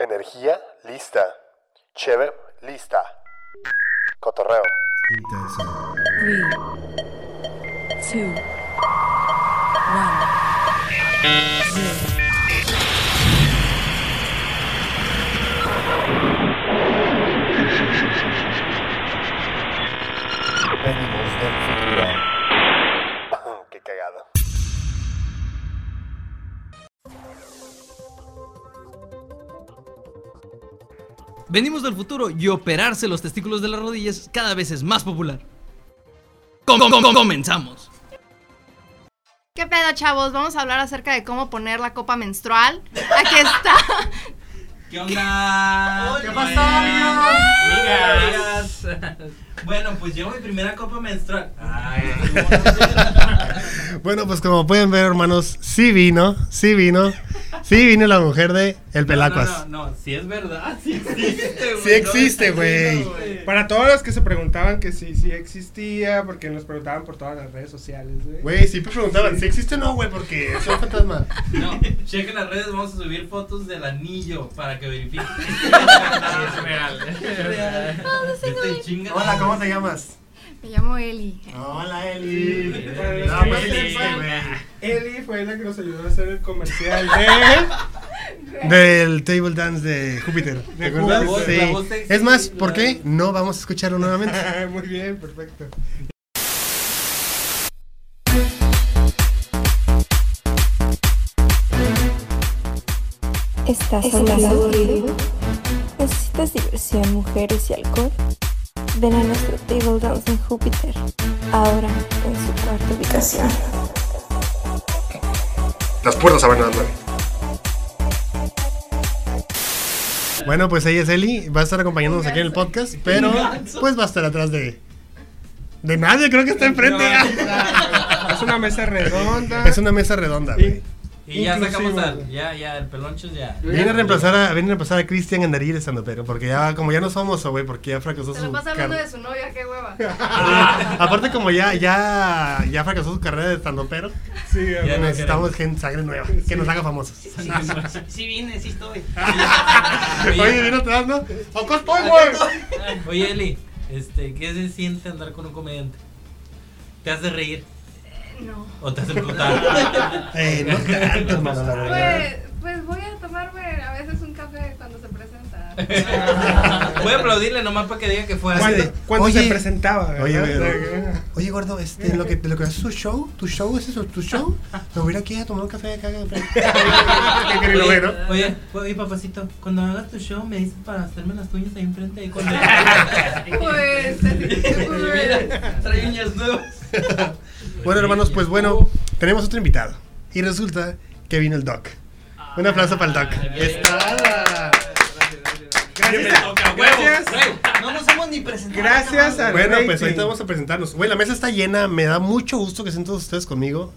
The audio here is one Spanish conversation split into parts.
Energía lista. Cheve lista. Cotorreo. Intenso. Three, two, one. Venimos del futuro y operarse los testículos de las rodillas cada vez es más popular. Com- com- com- comenzamos. ¿Qué pedo, chavos? Vamos a hablar acerca de cómo poner la copa menstrual. Aquí está. ¿Qué onda? ¿Qué pasó, Amigas. Bueno, pues llevo mi primera copa menstrual. Ay, Bueno, pues como pueden ver, hermanos, sí vino, sí vino, sí vino la mujer de El Pelacuas. No, no, no, si es verdad, sí existe, güey. Sí existe, No, güey. no, Para todos los que se preguntaban que sí, sí existía, porque nos preguntaban por todas las redes sociales, güey. Güey, siempre preguntaban si existe o no, güey, porque es un fantasma. No, chequen las redes, vamos a subir fotos del anillo para que verifiquen. es real. Es real. Hola, ¿cómo te llamas? Me llamo Eli. Hola, Eli. No, pues güey. Eli fue la que nos ayudó a hacer el comercial de... Del table dance de Júpiter. ¿Te De acuerdas? Sí. Es más, ¿por qué no vamos a escucharlo nuevamente? Muy bien, perfecto. ¿Estás aburrido? ¿Necesitas diversión, mujeres y alcohol? Ven a nuestro Table Dance en Júpiter, ahora en su cuarta ubicación. Las puertas abren a las. Bueno, pues ella es Eli, va a estar acompañándonos aquí en el podcast, pero pues va a estar atrás de... De nadie, creo que está enfrente. Es una mesa redonda. Es una mesa redonda, güey. Y ya sacamos al. Ya, ya, el peloncho ya. Viene a reemplazar a, viene a reemplazar a Cristian estando pero porque ya, como ya no somos, güey, porque ya fracasó Se su lo pasa hablando de su novia, qué hueva. Aparte como ya, ya, ya fracasó su carrera de estando pero, Sí, Ya güey. no necesitamos gente sangre nueva, que nos haga famosos. Sí vine, sí estoy. Oye, viene atrás, ¿no? Acá estoy, güey. Oye, Eli, este, ¿qué se siente andar con un comediante? ¿Te hace reír No. o te hace emputar? Eh, no tanto, hermano, la verdad. Pues, pues voy a tomarme a veces un café cuando se presenta. Voy a aplaudirle nomás para que diga que fue así. Cuando, oye, se presentaba. Oye, gordo, este, lo que, lo que haces tu show, tu show es eso, tu show, me voy a ir aquí a tomar un café acá. ¿Qué quería lo Oye, bueno? oye, oye, papacito, cuando hagas tu show me dices para hacerme las uñas ahí enfrente. Ahí cuando... Pues, pues, Trae uñas nuevas. Bueno, hermanos, pues bueno, tenemos otro invitado. Y resulta que vino el Doc. Un aplauso para el Doc. Está. Gracias, gracias, No nos hemos ni presentado. gracias a Bueno, pues ahorita vamos a presentarnos. Güey, la mesa está llena. Me da mucho gusto que estén todos ustedes conmigo.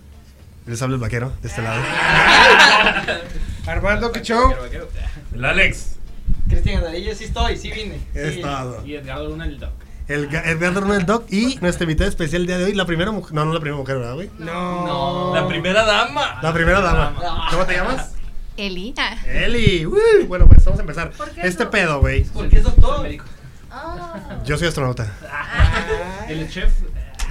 Les habla el vaquero de este lado. Armando que show. El Alex. Cristian Andarillo, sí estoy, sí vine. Es Sí. todo. Y Edgardo Luna el Doc. El ga- Edgardo Luna, el Doc y nuestra invitada especial el día de hoy, la primera mujer. No, no la primera mujer, ¿verdad, güey? No. La primera dama. La primera dama. ¿Cómo te llamas? Eli. Ah. Eli. Uy, Bueno, pues vamos a empezar. ¿Por qué Este no? pedo, güey. Porque es doctor. Ah. Yo soy astronauta. El chef,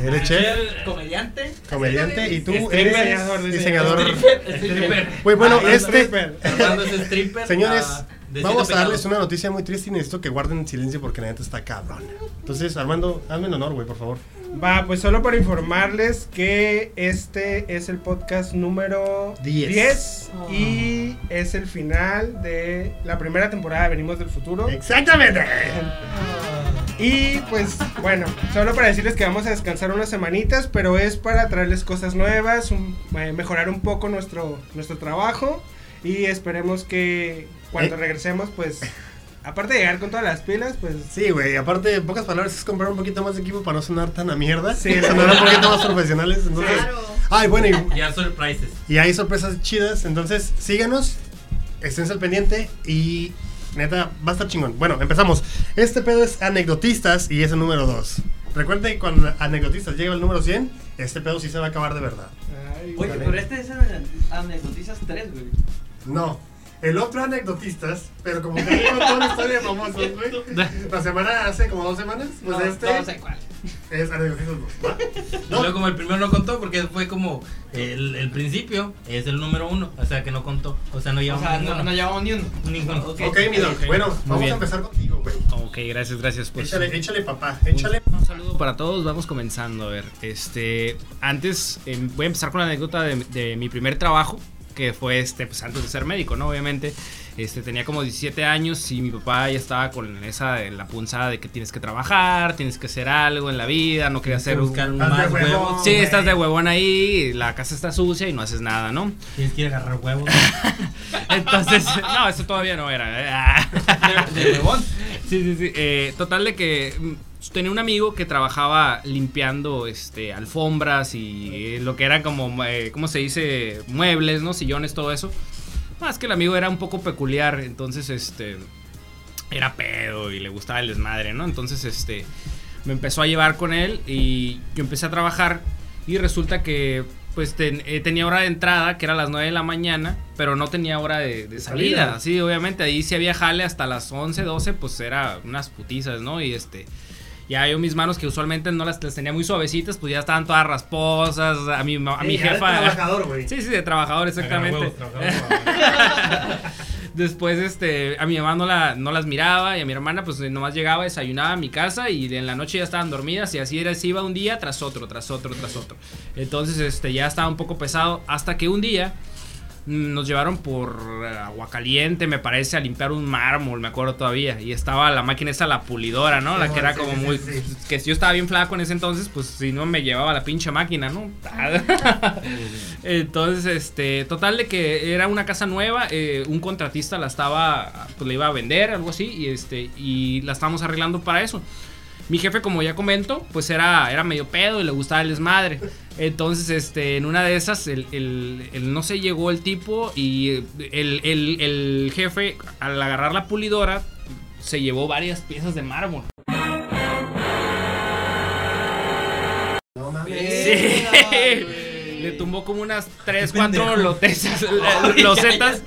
Él es chef, comediante. comediante y tú Stripper. eres Diseñador, diseñador. Stripper. Güey, bueno, Ah, este. stripper. Armando es stripper. Señores, ah, vamos a darles una noticia muy triste y necesito que guarden silencio porque la neta está cabrón. Entonces, Armando, hazme el honor, güey, por favor. Va, pues solo para informarles que este es el podcast número Diez. 10 y es el final de la primera temporada de Venimos del Futuro. Exactamente. Y pues bueno, solo para decirles que vamos a descansar unas semanitas, pero es para traerles cosas nuevas, un- eh, mejorar un poco nuestro, nuestro trabajo y esperemos que cuando Eh. regresemos pues, aparte de llegar con todas las pilas, pues Sí, güey, aparte, en pocas palabras, es comprar un poquito más de equipo para no sonar tan a mierda. Sí. sonar un poquito más profesionales. Entonces, Claro. ay, bueno, y, Ya surprises. y hay sorpresas chidas. Entonces, síganos, estén al pendiente y neta, va a estar chingón. Bueno, empezamos. Este pedo es anecdotistas y es el número 2. Recuerden que cuando anecdotistas llega el número 100, este pedo sí se va a acabar de verdad. ay, Oye, vale. pero este es el anecdotizas 3, güey. No. El otro anecdotistas, pero como que no toda la historia de famosos, güey. La semana hace como dos semanas, pues No, este no sé cuál. es anecdotistas dos. ¿va? Y luego como el primero no contó porque fue como el, el principio es el número uno, o sea que no contó, o sea no O llevamos sea, no, ninguno. no llevamos ni uno. Ninguno. Ok, mi doc. Bueno, vamos bien. a empezar contigo, güey. Ok, gracias, gracias. Pues, Échale, échale, papá. Échale. Un saludo para todos, vamos comenzando. A ver, este, antes em, voy a empezar con la anécdota de, de mi primer trabajo, que fue este, pues antes de ser médico, ¿no? Obviamente, este, tenía como 17 años y mi papá ya estaba con esa, de la punzada de que tienes que trabajar, tienes que hacer algo en la vida, no quería hacer un... buscar de más huevón. huevos. Sí, estás de huevón ahí, la casa está sucia y no haces nada, ¿no? Tienes que ir a agarrar huevos. Entonces, no, eso todavía no era. De, de huevón. Sí, sí, sí. Eh, total de que tenía un amigo que trabajaba limpiando este alfombras y eh, lo que era como, eh, ¿cómo se dice? Muebles, ¿no? Sillones, todo eso. Más que el amigo era un poco peculiar, entonces este era pedo y le gustaba el desmadre, ¿no? Entonces este me empezó a llevar con él y yo empecé a trabajar y resulta que pues ten- eh, tenía hora de entrada, que era a las 9 de la mañana, pero no tenía hora de, de salida. salida. Sí, obviamente ahí si había jale hasta las 11, 12, pues era unas putizas, ¿no? Y este ya yo mis manos que usualmente no las, las tenía muy suavecitas, pues ya estaban todas rasposas, a mi, ma- a mi ya de jefa... trabajador, güey. Sí, sí, de trabajador, exactamente. Huevos, trabajar huevos. Después, este, a mi mamá no, la, no las miraba y a mi hermana, pues nomás llegaba, desayunaba a mi casa y en la noche ya estaban dormidas y así era, así iba un día tras otro, tras otro, tras otro. Entonces, este, ya estaba un poco pesado hasta que un día nos llevaron por eh, agua caliente, me parece, a limpiar un mármol, me acuerdo todavía. Y estaba la máquina esa, la pulidora, ¿no? La que era como muy... Que si yo estaba bien flaco en ese entonces, pues si no me llevaba la pinche máquina, ¿no? Entonces, este, total de que era una casa nueva, eh, un contratista la estaba, pues le iba a vender, algo así, y este, y la estábamos arreglando para eso. Mi jefe, como ya comento, pues era, era medio pedo y le gustaba el desmadre. Entonces, este, en una de esas, el, el- el- no se llegó el tipo y el, el- el jefe, al agarrar la pulidora, se llevó varias piezas de mármol. No mames. Sí. Le tumbó como unas 3, 4 lotesas, losetas.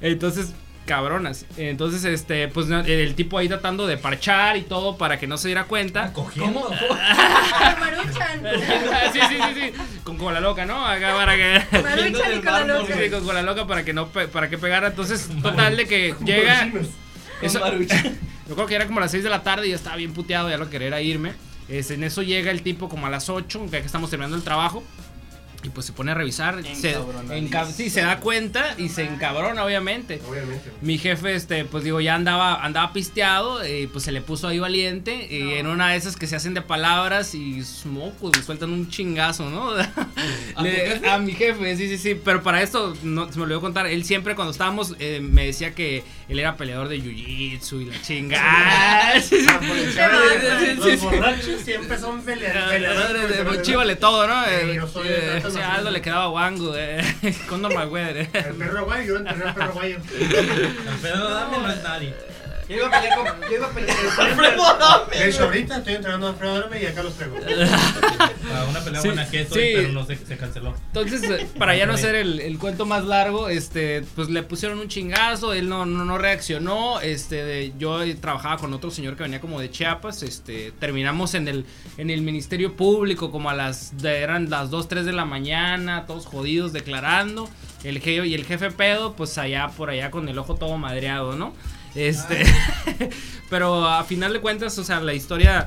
Entonces, cabronas. Entonces, este, pues no, el tipo ahí tratando de parchar y todo para que no se diera cuenta. Cogiendo. Maruchan. sí, sí, sí, sí. Con cola loca, ¿no? Acá para que. Maruchan y con la loca. Sí, con cola loca para que no pe- para que pegara. Entonces, total de que llega. Eso, yo creo que era como las 6 de la tarde y ya estaba bien puteado, ya lo quería irme. Es, en eso llega el tipo como a las 8, ya que estamos terminando el trabajo. Y pues se pone a revisar. Se, enca- sí, se da cuenta y se encabrona, obviamente. Obviamente. Mi jefe, este, pues digo, ya andaba, andaba pisteado, y pues se le puso ahí valiente. Y en una de esas que se hacen de palabras y mocos, le sueltan un chingazo, ¿no? Le- a, mi jefe, sí, sí, sí. Pero para esto, no, se me olvidó contar, él siempre cuando estábamos eh, me decía que él era peleador de jiu-jitsu y la chingada. Sí, sí. Sí, Los sí, sí. borrachos siempre son pele- peleadores. Eh, Chívale todo, ¿no? Sí, Eh, yo soy eh, sí, a Aldo le quedaba guango, eh, con normal weather. eh. El perro guayo, yo entrené al perro guayo. El pedo dame no es nadie. Yo iba a pelear con. Yo iba a pelear con Alfredo Dame. De hecho, ahorita estoy entrenando a Alfredo Dorme y acá los traigo. A una pelea Sí, buena que esto, sí. pero no se, se canceló. Entonces, eh, para ya no hacer el, el cuento más largo, este, pues le pusieron un chingazo, él no, no, no reaccionó, este, de- yo eh, trabajaba con otro señor que venía como de Chiapas, este, terminamos en el, en el Ministerio Público como a las, de- eran las 2, 3 de la mañana, todos jodidos declarando, el jefe y el jefe pedo, pues allá por allá con el ojo todo madreado, ¿no? Este, pero a final de cuentas, o sea, la historia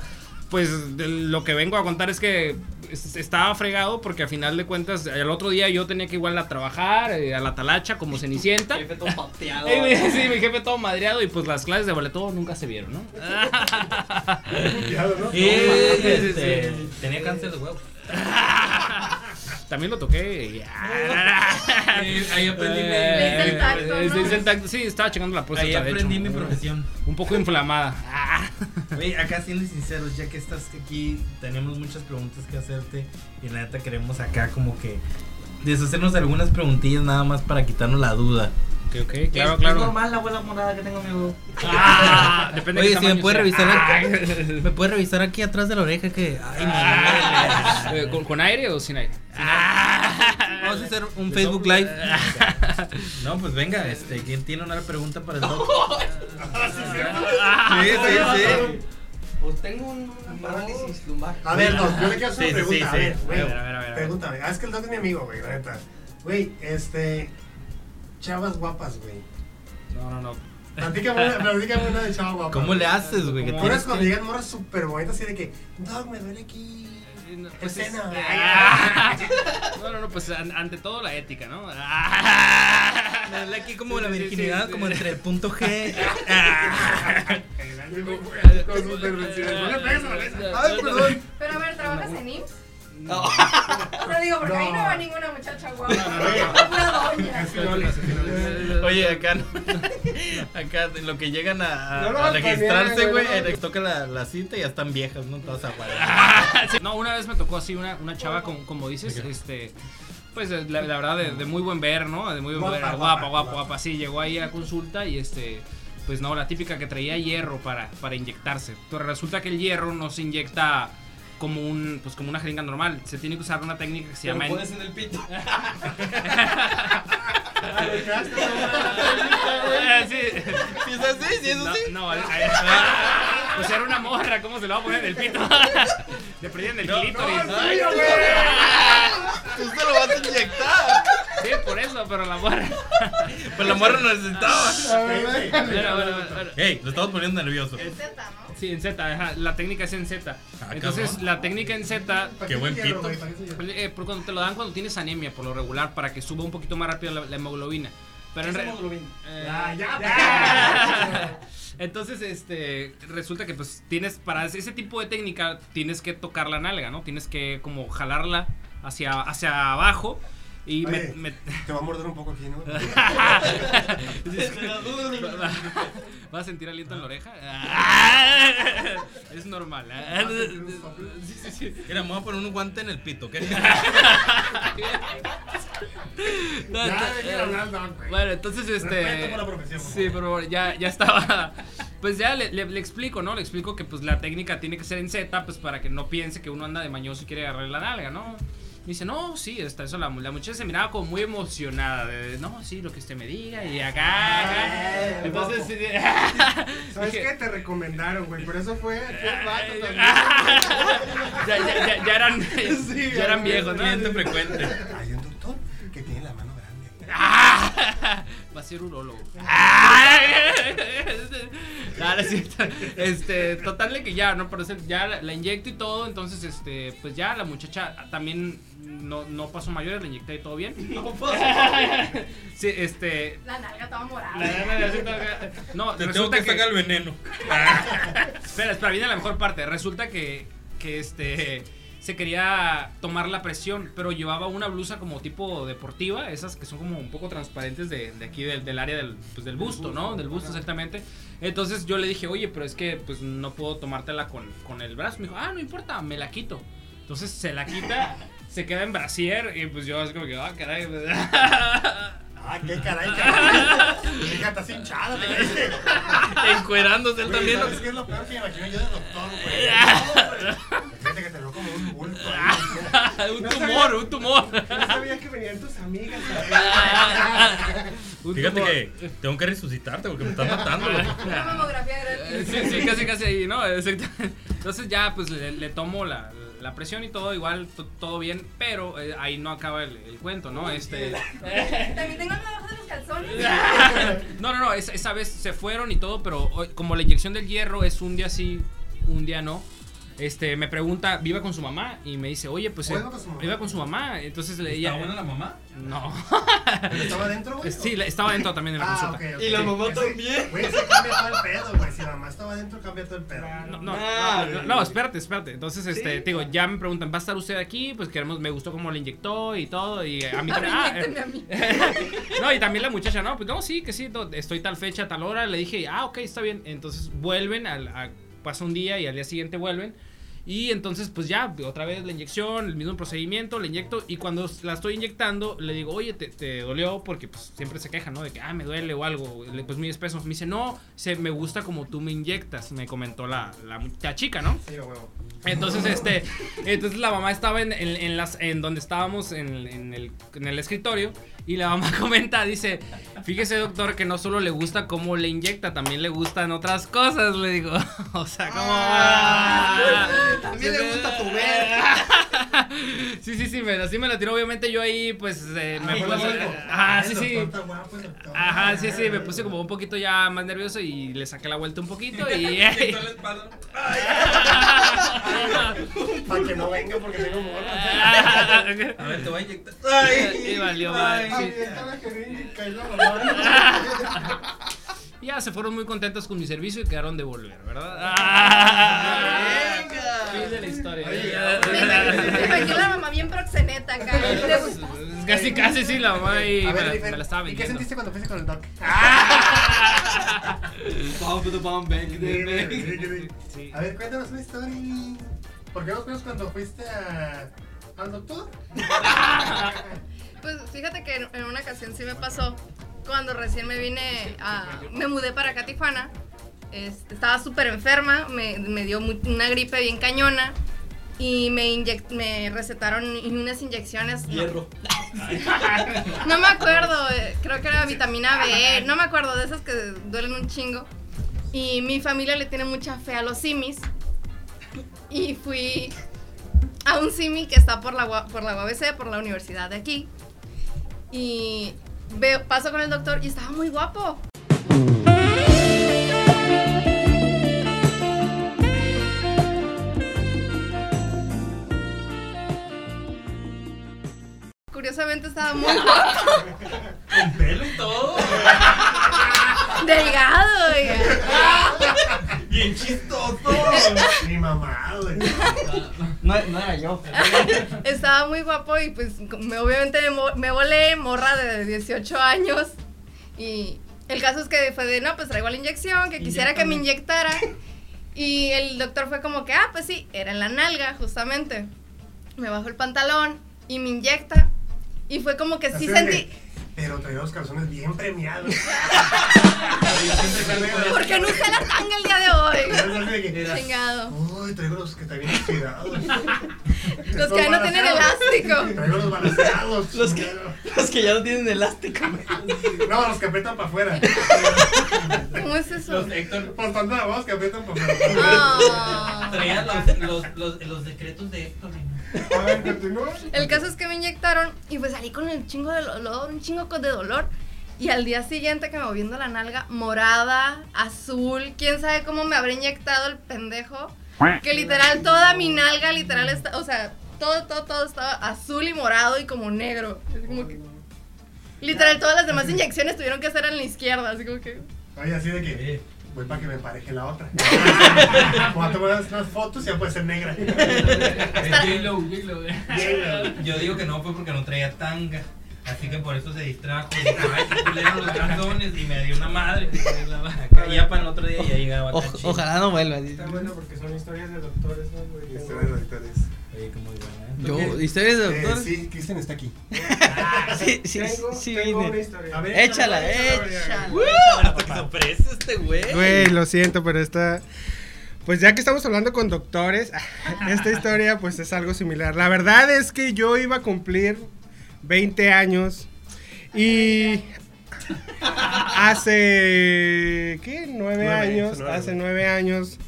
pues de lo que vengo a contar es que es- estaba fregado porque a final de cuentas el otro día yo tenía que igual a trabajar eh, a la talacha como cenicienta. Jefe todo pateado. Mi- sí, mi jefe todo madreado y pues las clases de boleto nunca se vieron, ¿no? Tenía cáncer de huevo. También lo toqué. y- ahí aprendí mi- Eh, el tacto, Sí, estaba checando la próstata. Ahí aprendí mi profesión. Un poco inflamada. Oye, acá siendo sinceros, ya que estás aquí, tenemos muchas preguntas que hacerte y la neta queremos acá como que deshacernos de algunas preguntillas nada más para quitarnos la duda. Ok, ok, Es- claro, es claro. normal la abuela morada que tengo mi. Ah, depende de Oye, qué si me tamaño puede sea. revisar Ah. aquí, me puede revisar aquí atrás de la oreja que ay, Ah, eh, ¿con, ¿Con aire o sin aire? Ah. vamos a hacer un De Facebook. Live. No, pues venga, este, ¿quién tiene una pregunta para el doc? Ah, Sí, sí, sí. Pues tengo un- una parálisis lumbar. A ver, Doc, yo le quiero hacer una pregunta. a ver. A ver, a ver, a ver. Pregúntame. Ah, es que el Doc es mi amigo, güey, la neta. Güey, este. Chavas guapas, güey. No, no, no. Platícame una, platícame una de chavas guapas. ¿Cómo le haces, güey? Tienes cuando llegan morras súper bonitas así de que, Doc, me duele aquí. Pues es- Escena. Ah. No, no, no, pues an- ante todo la ética, ¿no? Ah. Me duele aquí como la Sí, sí, virginidad, sí. como entre el punto G. Con intervenciones. No le pegues a la mesa. Ay, perdón. Pero a ver, ¿trabajas en IMSS? No. O sea, digo, porque ahí no No. va ninguna muchacha guapa. no. Oye, acá, no- acá lo que llegan a, No registrarse, güey, toca la, la cita y ya están viejas, ¿no? Todas aguadas. Sí, No, una vez me tocó así una, una chava, como, como dices, este. Pues la, la verdad, de, de muy buen ver, ¿no? De muy buen Guapa, ver. guapa, Guapa, guapa, guapa. Sí, llegó ahí a consulta y este. Pues no, la típica que traía hierro para, para inyectarse. Pero resulta que el hierro no se inyecta como un pues como una jeringa normal. Se tiene que usar una técnica que se Te lo llama. pones en el pito. Sí. ¿Sí es así? ¿Sí es No, así? no, al- pues era una morra, ¿cómo se lo va a poner en el pito? Le prendían el clítoris. Ay, güey. Tú se lo vas a inyectar. Sí, por eso, pero la morra. Pues la morra no necesitaba. Bueno, bueno, bueno, bueno. Ey, lo estamos poniendo nervioso. Z, ¿no? Sí, en Z, ajá, la técnica es en Z. Ah, Entonces, cabrón. la técnica en Z, Qué buen pito. eh, por cuando te lo dan cuando tienes anemia, por lo regular, para que suba un poquito más rápido la, la hemoglobina. Pero en ¿Qué es re- hemoglobina? Eh, Ya, ya. Entonces, este, resulta que pues tienes, para ese tipo de técnica, tienes que tocar la nalga, ¿no? Tienes que como jalarla hacia, hacia abajo y me- Oye. me- Te va a morder un poco aquí, ¿no? ¿Vas a sentir aliento en la oreja? es normal. ¿eh? Sí, sí, sí. Mira, me voy a poner un guante en el pito. Bueno, entonces este. Respeto por la profesión, por Sí, pero ya, ya estaba. Pues ya le, le- le explico, ¿no? Le explico que pues la técnica tiene que ser en Z, pues para que no piense que uno anda de mañoso y quiere agarrar la nalga, ¿no? Me dice, no, sí, está eso. La, la muchacha se miraba como muy emocionada. De, no, sí, lo que usted me diga y acá. acá". Entonces, sí, ¿Sabes dije, qué? Te recomendaron, güey. Por eso fue vato ya, ya, ya, ya eran, Sí, ya eran viejos, ¿no? Cliente frecuente. Hay un doctor que tiene la mano grande. ¡Ah! Va a ser urólogo. No, no es cierto. Este, total de que ya, ¿no? Pero ya la, la inyecto y todo, entonces, este, pues ya la muchacha también no, no pasó mayores, la inyecté y todo bien. No pasa. Sí, este. La nalga toda morada. la- la- la- no, Te tengo resulta que sacar el veneno. Espera, espera, viene la mejor parte. Resulta que, que este se quería tomar la presión, pero llevaba una blusa como tipo deportiva, esas que son como un poco transparentes de, de aquí del, del área del, pues, del busto, ¿no? Del busto, exactamente. Entonces yo le dije, oye, pero es que pues no puedo tomártela con, con el brazo. Me dijo, ah, no importa, me la quito. Entonces se la quita, se queda en brasier y pues yo así como que, ah, caray. Ah, qué caray, caray. Hija, estás hinchada, te caíste. Encuerándose él también. ¿Sabes qué es lo peor que me imagino yo de doctor, güey? Fíjate que te veo como un bulto ahí. un No tumor, sabía- un tumor. No sabía que venían tus amigas. Fíjate tumor. que tengo que resucitarte porque me estás matando. Una mamografía gratis. Sí, sí, casi, casi ahí, ¿no? Exactamente. Entonces ya, pues le, le tomo la, la presión y todo, igual, to- todo bien, pero eh, ahí no acaba el, el cuento, ¿no? Este... También tengo abajo de los calzones. No, no, no, esa, esa vez se fueron y todo, pero hoy- como la inyección del hierro es un día sí, un día no. Este, me pregunta, viva con su mamá y me dice, oye, pues ¿O eh, iba con su mamá? iba con su mamá, entonces le ¿Está ella, buena la mamá? no, ¿Estaba dentro, güey? sí, estaba dentro también en la Ah, consulta. Y la mamá también. Güey, se cambia todo el pedo, güey. Si la mamá estaba adentro, cambia todo el pedo. No, no, Ah, no, no, espérate, espérate. Entonces, este, te digo, ya me preguntan, ¿va a estar usted aquí? Pues queremos, me gustó cómo le inyectó y todo. Y a mí también. ah, a mí. no, y también la muchacha, no, pues no, sí, que sí, no, estoy tal fecha, tal hora. Le dije, ah, ok, está bien. Entonces vuelven, al, a- pasa un día y al día siguiente vuelven. Y entonces, pues ya, otra vez la inyección, el mismo procedimiento, le inyecto. Y cuando la estoy inyectando, le digo, oye, te, te dolió, porque pues siempre se queja, ¿no? De que, ah, me duele o algo. Pues muy espeso. Me dice, no, se, me gusta como tú me inyectas, me comentó la, la, la chica, ¿no? Sí, huevo. Entonces, este, entonces la mamá estaba en, en- en las, en donde estábamos en, en el, en el escritorio y la mamá comenta, dice, fíjese doctor que no solo le gusta cómo le inyecta, también le gustan otras cosas, le digo, o sea, como... ah, También sí, le gusta sí. tu ver. Sí, sí, sí, me, así me la tiró, obviamente yo ahí pues eh, me puse... Ajá, sí, sí. Ajá, sí, sí, me puse como un poquito ya más nervioso y le saqué la vuelta un poquito y... Para que no venga porque tengo morra. A ver, te voy a inyectar. Y valió sí. Mamá. Ya se fueron muy contentos con mi servicio y quedaron de volver, ¿verdad? Fin de la historia. Imagino la mamá bien proxeneta acá. Casi, casi sí, la mamá y me, ver, la- Jennifer, me la estaba ¿Y qué vendiendo. sentiste cuando fuiste con el doc? A ver, cuéntanos una historia. ¿Por qué no fuimos cuando fuiste a, al doctor? Pues fíjate que en, en una ocasión sí me pasó. Cuando recién me vine a. Me mudé para acá. Este, estaba súper enferma. Me, me dio una gripe bien cañona. Y me, me recetaron unas inyecciones. Hierro. No me acuerdo, eh, creo que era vitamina B, no me acuerdo de esas que duelen un chingo. Y mi familia le tiene mucha fe a los simis. Y fui a un simi que está por la, por la UABC, por la universidad de aquí. Y veo, paso con el doctor y estaba muy guapo. Curiosamente estaba muy guapo. Con pelo y todo. Delgado, oiga. Bien chistoso. Mi mamá, güey. No, no era yo. Estaba muy guapo y pues me, obviamente me volé morra de 18 años. Y el caso es que fue de, no, pues traigo la inyección, que quisiera que me inyectara. Y el doctor fue como que, ah, pues sí, era en la nalga, justamente. Me bajó el pantalón y me inyecta. Y fue como que sí Así sentí... que, Pero traía los calzones bien premiados. Porque no usé la tanga el día de hoy. Chingado. Uy, traigo los que están bien oxidados. Los que no tienen elástico. Traigo los balanceados. Los que- Los que ya no tienen elástico. No, los que aprietan para afuera. ¿Cómo es eso? Los Héctor Por tanto, la voz que aprietan para afuera. Ah. traía los, los, los, los decretos de Héctor. A ver, continúa. El caso es que me inyectaron y pues salí con el chingo de dolor, un chingo con- de dolor. Y al día siguiente que me voy viendo la nalga morada, azul, quién sabe cómo me habrá inyectado el pendejo. Que literal toda mi nalga, literal, está, o sea, todo, todo, todo estaba azul y morado y como negro. Así como que- literal, todas las demás inyecciones tuvieron que ser en la izquierda, así como que... Oye, así de que voy para que me empareje la otra. Cuando tomas unas fotos ya puede ser negra. Yo digo que no fue porque no traía tanga. Así que por eso se distrajo. Dijo, ay, qué culero los calzones. Y me dio una madre. Y ya para el otro día ya llegaba acá. O- chido. ojalá no vuelva. Está bueno porque son historias de doctores, ¿no? güey? Historias de doctores. Oye, que muy buena. ¿eh? Yo, historias de Eh, doctor. sí, Kristen está aquí. Sí, sí, Tengo, sí, tengo una historia. A ver, Échala, Échala. Hasta que se ofrece este güey. Güey, lo siento, pero esta. Pues ya que estamos hablando con doctores, esta historia pues es algo similar. La verdad es que yo iba a cumplir 20 años y hace ¿qué? Nueve Nueve, años, nueve, hace güey. nueve años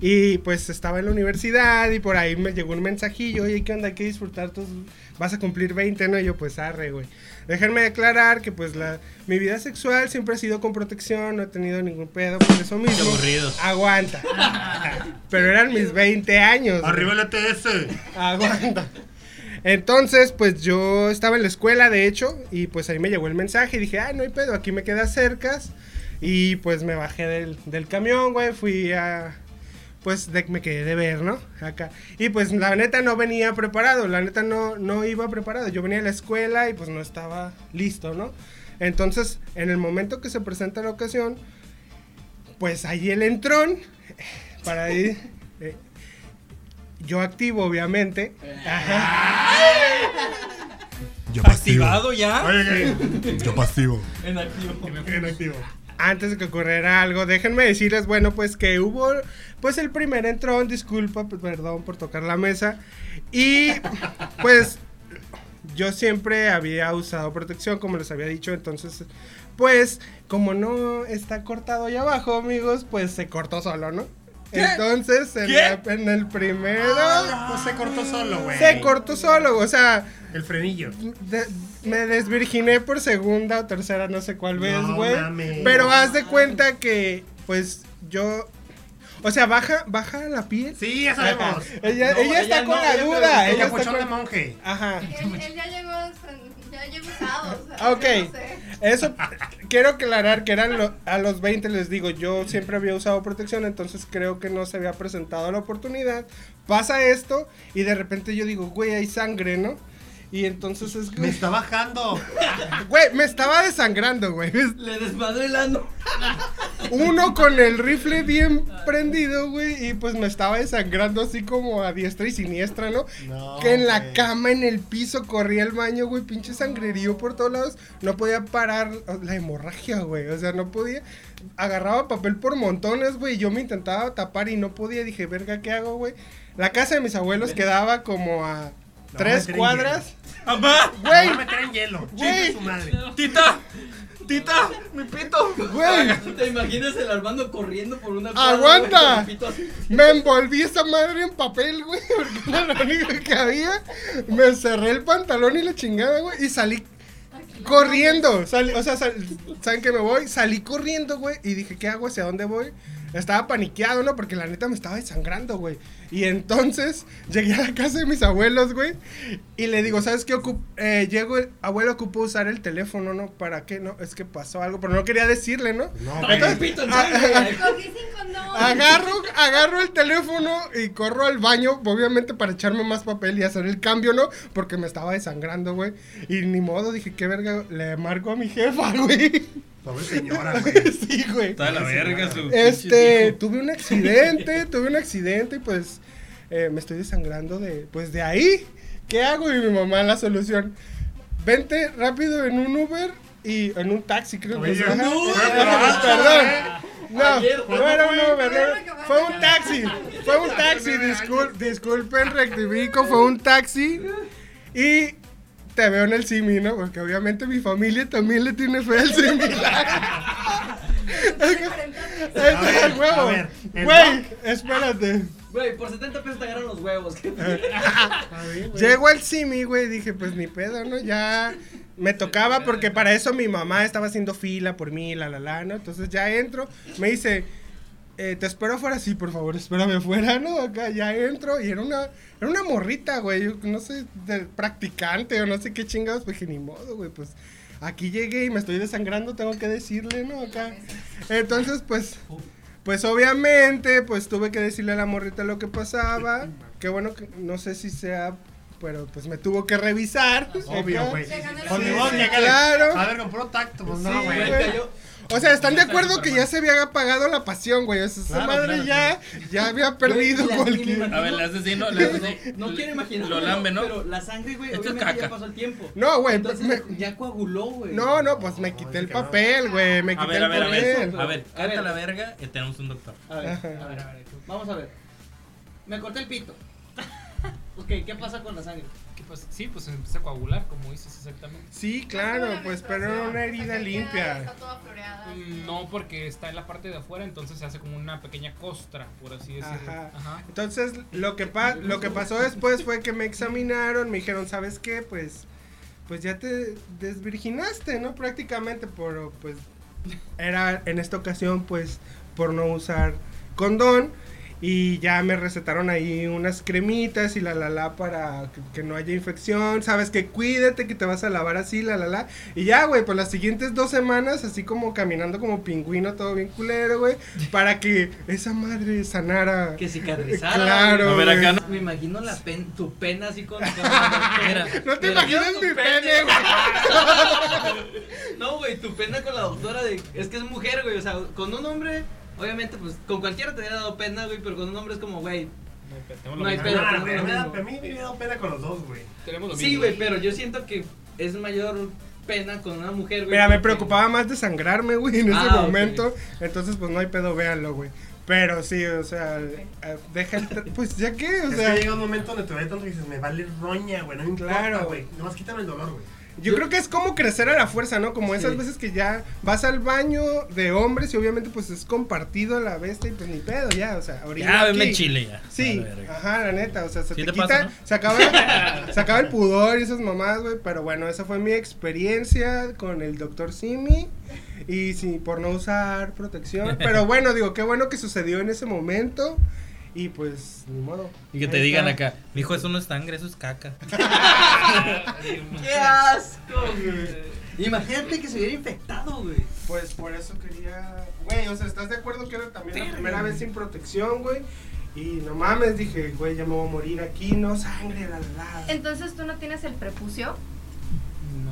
y pues estaba en la universidad y por ahí me llegó un mensajillo, oye, ¿qué onda? Hay que disfrutar tus... Vas a cumplir 20, ¿no? Y yo pues arre, güey. Déjenme aclarar que pues la, mi vida sexual siempre ha sido con protección, no he tenido ningún pedo por eso mismo. aburrido. Aguanta. Pero eran mis 20 años. Arriba el ETS. Aguanta. Entonces, pues yo estaba en la escuela, de hecho, y pues ahí me llegó el mensaje y dije, ah, no hay pedo, aquí me queda cercas. Y pues me bajé del, del camión, güey, fui a... Pues de, me quedé de ver, ¿no? Acá. Y pues la neta no venía preparado, la neta no, no iba preparado. Yo venía a la escuela y pues no estaba listo, ¿no? Entonces, en el momento que se presenta la ocasión, pues ahí el entrón, para ir... eh, yo activo, obviamente. Yo ¿Activado ya? Oye, yo pasivo. En activo. En activo. Antes de que ocurriera algo, déjenme decirles, bueno, pues que hubo, pues el primer entrón, disculpa, pues, perdón por tocar la mesa. Y pues yo siempre había usado protección, como les había dicho, entonces, pues como no está cortado ahí abajo, amigos, pues se cortó solo, ¿no? Entonces, en, ¿Qué? la- en el primero, Pues se cortó solo, güey. se cortó solo, o sea, El frenillo. de- me desvirginé por segunda o tercera, no sé cuál vez, güey. Pero haz de cuenta que, pues, yo. O sea, baja, baja la piel. Sí, ya sabemos. Ella, No, ella está ella con no, la ella duda. Ella El está capuchón de con... monje. Ajá. Él, él ya llegó, ya llegó usado. O sea, Ok. yo no sé. Eso quiero aclarar que eran lo- a los 20 les digo, yo siempre había usado protección, entonces creo que no se había presentado la oportunidad. Pasa esto y de repente yo digo, güey, hay sangre, ¿no? Y entonces es Me está bajando. Güey, me estaba desangrando, güey. Le desmadré el ano. Uno con el rifle bien prendido, güey, y pues me estaba desangrando así como a diestra y siniestra, ¿no? No, que en la güey. cama, en el piso, corría el baño, güey, pinche sangrerío por todos lados. No podía parar la hemorragia, güey. O sea, no podía. Agarraba papel por montones, güey. y Yo me intentaba tapar y no podía. Dije, verga, ¿qué hago, güey? La casa de mis abuelos quedaba como a No, tres cuadras. ¡Mamá! Güey. Güey, a meter en hielo. Güey. Su madre. ¡Tita! ¡Tita! ¡Mi pito! güey. ¿Te imaginas el Armando corriendo por una ¡Aguanta! güey, pito así? Me envolví esa madre en papel, güey, porque era lo único que había. Me cerré el pantalón y la chingada, güey, y salí corriendo. Salí- o sea, sal- ¿saben que me voy? Salí corriendo, güey, y dije, ¿qué hago? ¿Hacia dónde voy? Estaba paniqueado, ¿no? Porque la neta me estaba desangrando, güey. Y entonces llegué a la casa de mis abuelos, güey, y le digo, ¿sabes qué? Ocup- eh, llego, el abuelo ocupó usar el teléfono, ¿no? ¿Para qué? No, es que pasó algo, pero no quería decirle, ¿no? No, Trae güey. el pito en Ah, sin condón. Agarro, agarro el teléfono y corro al baño, obviamente para echarme más papel y hacer el cambio, ¿no? Porque me estaba desangrando, güey. Y ni modo, dije, qué verga, le marco a mi jefa, güey. Pobre señora, güey. Sí, güey. Está la verga su. Este, tuve un accidente, tuve un accidente y pues eh, me estoy desangrando de, pues de ahí. ¿Qué hago? Y mi mamá la solución. Vente rápido en un Uber y en un taxi, creo que no, pero- Perdón. No, Ayer, no era un ¿cuándo Uber, fue? no, fue un taxi. Fue un taxi, discul- disculpen, rectifico, fue un taxi. Y te veo en el simi, ¿no? Porque obviamente mi familia también le tiene fe al simi. Es el a huevo. Güey, espérate. Güey, por 70 pesos te agarran los huevos. Llego al Simi, güey, dije, pues ni pedo, ¿no? Ya me tocaba porque para eso mi mamá estaba haciendo fila por mí, la la la, ¿no? Entonces ya entro, me dice, eh, te espero afuera, sí, por favor, espérame afuera, ¿no? Acá ya entro y era una, era una morrita, güey, yo no sé, de practicante o no sé qué chingados, pues que ni modo, güey, pues aquí llegué y me estoy desangrando, tengo que decirle, ¿no? Acá. Entonces, pues... Pues obviamente, pues tuve que decirle a la morrita lo que pasaba. Qué bueno que no sé si sea, pero pues me tuvo que revisar. Obvio, güey. Sí, que- claro. A ver, con puro tacto, pues Sí, no, güey. O sea, ¿están de acuerdo que ya se había apagado la pasión, güey? O sea, esa Claro, madre claro, ya, ya había perdido Güey, cualquier... A ver, le haces así, ¿no? Le haces así. No quiero imaginar. Lo lambe, ¿no? Pero la sangre, güey, Esto es obviamente ya caca. pasó el tiempo. No, güey, Entonces me- ya coaguló, güey. No, no, pues me quité el papel, güey, me A quité ver, el a ver, a ver. papel. A ver, A ver. canta la verga y tenemos un doctor. A ver, Ajá. a ver, a ver. Vamos a ver. Me corté el pito. ok, ¿qué pasa con la sangre? Que, pues, sí, pues empieza a coagular, como dices exactamente. Sí, claro, pues, pero era una herida limpia. Está toda floreada. No, porque está en la parte de afuera, entonces se hace como una pequeña costra, por así decirlo. Ajá. Ajá. Entonces, lo que, pa- lo que pasó después fue que me examinaron, me dijeron, ¿sabes qué? Pues, pues ya te desvirginaste, ¿no? Prácticamente, pero pues era en esta ocasión, pues, por no usar condón. Y ya me recetaron ahí unas cremitas y la la la para que, que no haya infección. Sabes que cuídate, que te vas a lavar así, la la la. Y ya, güey, pues las siguientes dos semanas, así como caminando como pingüino, todo bien culero, güey. Para que esa madre sanara. Que cicatrizara. Claro. A ver, acá güey. no. Me imagino la pen, tu pena así con. Mira, No te imaginas mi pene, pene, güey. No, güey, tu pena con la doctora de. Es que es mujer, güey. O sea, con un hombre, obviamente, pues con cualquiera te hubiera dado pena, güey. Pero con un hombre es como, güey, No hay mismo. pedo. Ah, me, da, a mí me da pena con los dos, güey. Tenemos lo Sí, mismo. güey, pero yo siento que es mayor pena con una mujer, güey. Mira, me preocupaba más de sangrarme, güey, en ese Ah, momento. Entonces, pues no hay pedo, véanlo, güey. Pero sí, o sea, eh, deja el. Pues ya que, o es sea. que llega un momento donde te vaya tanto que dices, me vale roña, güey, no me importa, Claro. güey. Nomás quítame el dolor, güey. Yo creo que es como crecer a la fuerza, ¿no? Como esas Sí. veces que ya vas al baño de hombres y obviamente pues es compartido a la bestia y pues ni pedo ya, o sea, ahorita Ya, Chile ya. Sí, ajá, la neta, o sea, se Sí te, te quita, pasa, ¿no? se, acaba, se acaba el pudor y esas mamás, güey, pero bueno, esa fue mi experiencia con el doctor Simi y sí, por no usar protección, pero bueno, digo, qué bueno que sucedió en ese momento y pues, ni modo. Y que te Ahí digan está. acá, mijo, eso no es sangre, eso es caca. ¡Qué asco, güey! Imagínate que se hubiera infectado, güey. Pues por eso quería, güey, o sea, ¿estás de acuerdo que era también la primera vez sin protección, güey? Y no mames, dije, güey, ya me voy a morir aquí, no sangre, la la. la. Entonces tú no tienes el prepucio.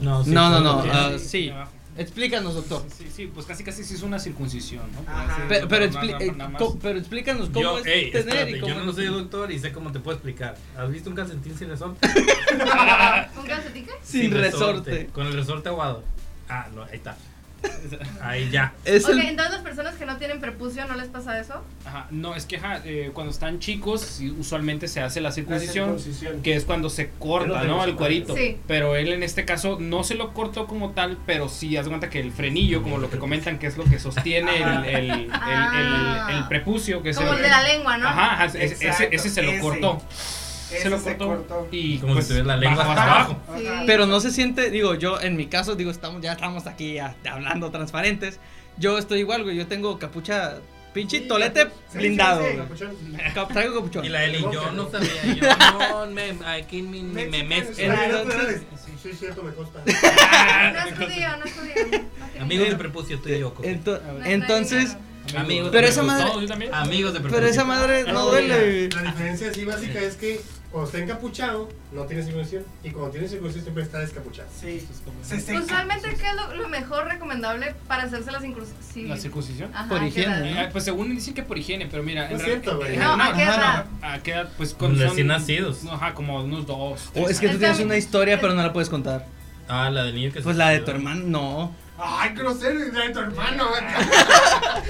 No, No, no, no, sí. ah, Sí, sí. abajo. Explícanos, doctor. Sí, sí, pues casi casi sí es una circuncisión, ¿no? Ajá. Pero, pero, eh, co- pero explícanos cómo Yo, es ey, tener espérate, y yo cómo no soy doctor y sé cómo te puedo explicar. ¿Has visto un calcetín sin resorte? ¿Un calcetín qué? Sin resorte. Con el resorte aguado. Ah, no, ahí está. Ahí ya. Es Ok, el- entonces las personas que no tienen prepucio, ¿no les pasa eso? Ajá, no, es que ajá, eh, cuando están chicos, usualmente se hace la circuncisión, circuncisión. que es cuando se corta, ¿no? no se El puede. cuerito. Sí. Pero él en este caso no se lo cortó como tal, pero sí, haz de cuenta que el frenillo, como lo que comentan, que es lo que sostiene el, el, el, Ah. el- el prepucio, que Como el, el de la lengua, ¿no? Ajá, ajá, ese, ese, se lo ese. cortó. Ese se lo cortó, y Como pues, si tuviera la lengua hasta abajo. Sí. Pero no se siente, digo, yo en mi caso, digo, estamos, ya estamos aquí ya hablando transparentes. Yo estoy igual, güey, yo tengo capucha, pinche Sí, tolete sí, blindado. sí, capuchón. Traigo capuchón. Y la Eli, yo no sabía, yo no me, aquí me, me, me dales. Sí, cierto, me consta. No es judío, no es judío. no tiene Amigos de prepucio, tú y yo. Ento- entonces. Amigos Pero de esa prepucio. madre-. Amigos de prepucio. pero esa madre no No, duele. La diferencia así básica es que cuando está encapuchado, no tiene circuncisión. Y cuando tiene circuncisión, siempre está descapuchado. Sí, se seca. Usualmente, ¿qué es lo, lo mejor recomendable para hacerse las incursiones? La circuncisión. Por higiene, Eh, pues según dicen que por higiene, pero mira, No es cierto, güey. No, ¿a qué edad? no, ¿A qué edad? Pues con Recién nacidos. no, Ajá, como unos dos. O tres es que tú Es tienes una historia, pero no la puedes contar. Ah, la del niño que se Pues la de tu hermano, no. Ay, grosero, y la de tu hermano, güey.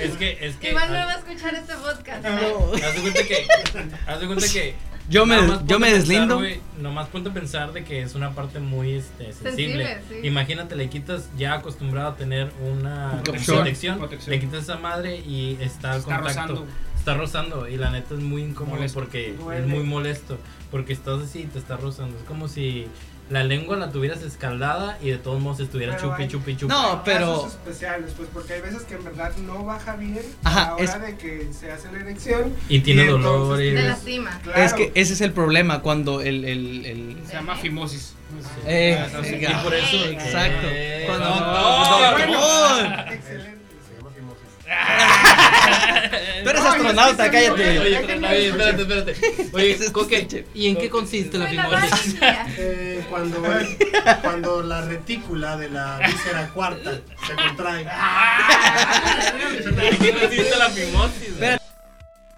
Es que, es que. Iván no va a escuchar este podcast. Haz de cuenta que. Haz de cuenta que. Yo me, yo me pensar, deslindo. nomás ponte a pensar de que es una parte muy este, sensible. Sensible, sí. Imagínate, le quitas ya acostumbrado a tener una Protección. le quitas esa madre y está al Está contacto. rozando. Está rozando y la neta es muy incómodo Molesto. porque Duele. es muy molesto. Porque estás así y te está rozando. Es como si la lengua la tuvieras escaldada y de todos modos estuvieras chupi, hay- chupi, chupi. No, pero- Casos especiales, pues porque hay veces que en verdad no baja bien Ajá, a la hora es- de que se hace la erección. Y tiene entonces dolor y- De tienes- lastima. Claro. Es que ese es el problema cuando el. el, el- Se llama fimosis. Eh, sí, eh, y por eso. Exacto. Eh, Cuando- llama fimosis. Tú eres No, astronauta, es que se me- cállate. Oye, Déjenme oye, espérate, espérate. Oye, Ese es Coque, ¿y en qué consiste la fimosis? Eh, cuando, cuando la retícula de la víscera cuarta se contrae. ¿En qué consiste la fimosis?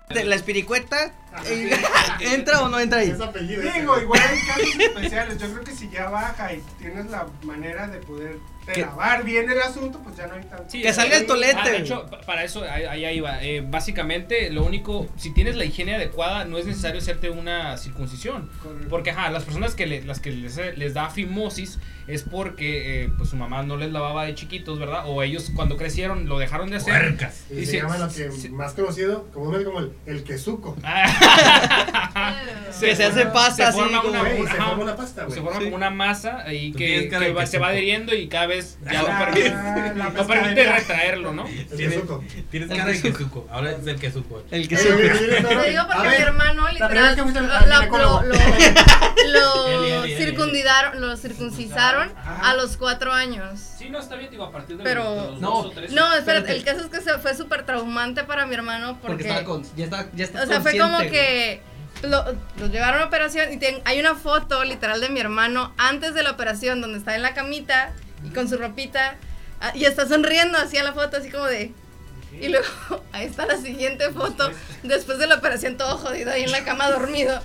La espiricueta eh, entra o no entra ahí. Es apellido. Digo, igual hay casos especiales. Yo creo que si ya baja y tienes la manera de poder ¿Qué? lavar bien el asunto, pues ya no hay tanto. Sí, Que salga el tolete. Ah, de hecho, pa- para eso, ahí, ahí va. Eh, básicamente, lo único, si tienes la higiene adecuada, no es necesario hacerte una circuncisión. Correcto. Porque, ajá, las personas que, le- las que les, les da fimosis es porque, eh, pues, su mamá no les lavaba de chiquitos, ¿verdad? O ellos cuando crecieron lo dejaron de hacer. Puercas. Y Y se, se- llama lo que se- más conocido comúnmente como el, el quesuco. Ah, Que se hace pasta se así forma como- una, una- se forma una pasta, güey. se forma Sí. como una masa y que, que de se va adheriendo y cada vez ya no Ah, permite, retraerlo, ¿no? El Tienes, quesuco. tienes cara de quesuco. Ahora es el quesuco. El que Oye, se. oye, oye, no, no, Te digo a porque ver, mi hermano vez literal lo, al lo- lo- lo lo circuncisaron Ajá. a los cuatro años. Sí, no, está bien, digo, a partir de Pero- los, No, dos o tres. No, Espérate. el caso es que se fue súper traumante para mi hermano Porque porque, estaba con. Ya está, ya está o sea, fue como que lo, lo llevaron a operación y ten- hay una foto literal de mi hermano antes de la operación donde está en la camita y con su ropita ah, y está sonriendo así a la foto así como de Y luego, ahí está la siguiente foto, después de la operación todo jodido ahí en la cama dormido.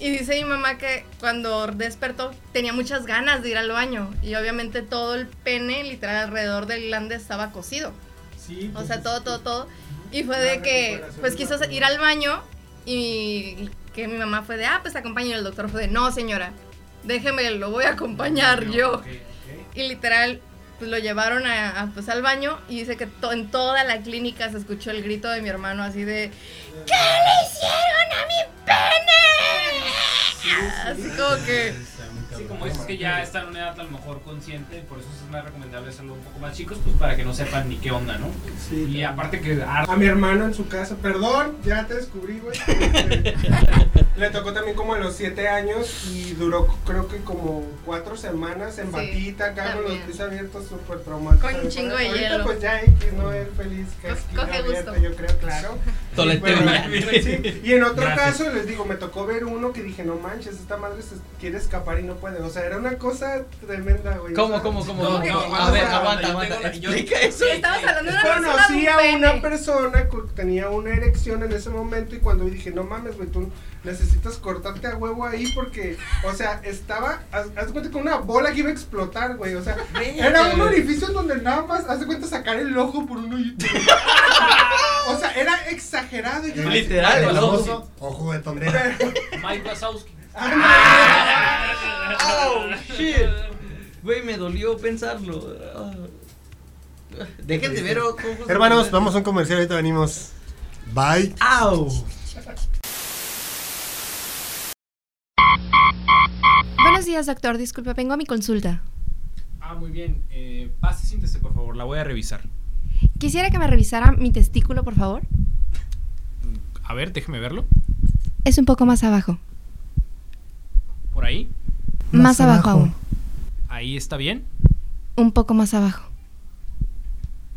Y dice mi mamá que cuando despertó tenía muchas ganas de ir al baño. Y obviamente todo el pene, literal, alrededor del glande estaba cocido. Sí, O pues, sea, todo, todo, todo. Y fue de que, pues es quiso ir al baño y que mi mamá fue de, ah, pues acompañe. Y el doctor fue de, no, señora, déjeme, lo voy a acompañar yo. Y literal, pues lo llevaron a, a, pues, al baño y dice que to- en toda la clínica se escuchó el grito de mi hermano así de, ¿qué le hicieron a mi pene? Así como que... Sí, como dices que ya están en una edad a lo mejor consciente, por eso es más recomendable hacerlo un poco más chicos, pues para que no sepan ni qué onda, ¿no? Sí, Y aparte que ar- A mi hermano en su casa, perdón, ya te descubrí, güey. Le tocó también como a los 7 años y duró creo que como 4 semanas en Sí, batita, acá con los pies abiertos, súper traumático. Con un chingo de Ahorita hielo. pues ya X, no es feliz, que Co- coge abierta, gusto. yo creo, claro. Sí, Y en otro Gracias. caso les digo, me tocó ver uno que dije, no manches, esta madre se quiere escapar y no puede. O sea, era una cosa tremenda, güey. ¿Cómo, cómo, cómo? No, No, no, a ver, aguanta, yo aguanta. la- yo- Explica eso. Sí, estamos hablando de una persona Conocí a un una persona que tenía una erección en ese momento y cuando dije, no mames, güey, tú necesitas cortarte a huevo ahí porque, o sea, estaba, haz, haz de cuenta que una bola que iba a explotar, güey, o sea, era un orificio en donde nada más, haz de cuenta sacar el ojo por un hoyito. o sea, era exagerado. yo- Literal, el ojo. Famoso Ojo de tondera. Mike Wazowski. Oh, shit. Güey, me dolió pensarlo. Ah. Dejen de ver ojos. Hermanos, vamos a un comercial, ahorita venimos. Bye. ¡Au! Buenos días, doctor. Disculpe, vengo a mi consulta. Ah, muy bien. Eh, pase, siéntese, por favor. La voy a revisar. Quisiera que me revisara mi testículo, por favor. A ver, déjeme verlo. Es un poco más abajo. Por ahí. Más, abajo. aún. Ahí está bien. Un poco más abajo.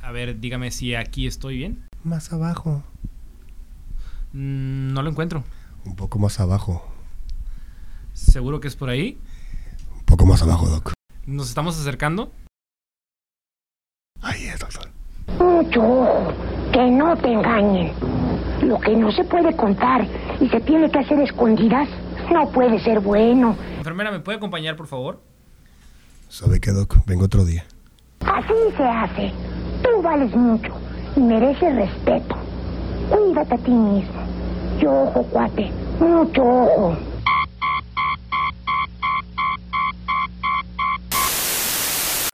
A ver, dígame si aquí estoy bien. Más abajo. Mm, no lo encuentro. Un poco más abajo. ¿Seguro que es por ahí? Un poco más abajo, Doc. ¿Nos estamos acercando? Ahí es, doctor. Mucho ojo, que no te engañen. Lo que no se puede contar y se tiene que hacer escondidas no puede ser bueno. Enfermera, ¿me puede acompañar, por favor? ¿Sabe qué, Doc? Vengo otro día. Así se hace. Tú vales mucho y mereces respeto. Cuídate a ti mismo. Yo ojo, cuate. Mucho ojo.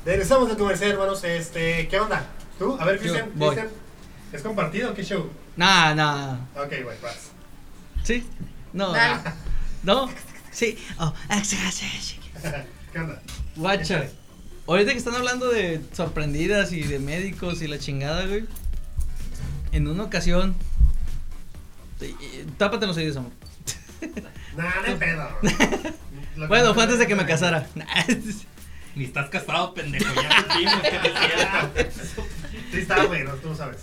Regresamos del comercial, hermanos. Este, ¿qué onda? ¿Tú? A ver, Cristian. ¿Es compartido o qué show? Nah, nah. Ok, güey, vas. ¿Sí? No. Dale. ¿No? Sí. Oh, ¿Qué onda? Guacha. Ahorita que están hablando de sorprendidas y de médicos y la chingada, güey. En una ocasión. Tápate los oídos, amor. Nah, no hay pedo. Lo Bueno, fue antes de que me casara. Ni estás casado, pendejo. Ya nos vimos que cierto. Sí está, güey, no, tú lo sabes.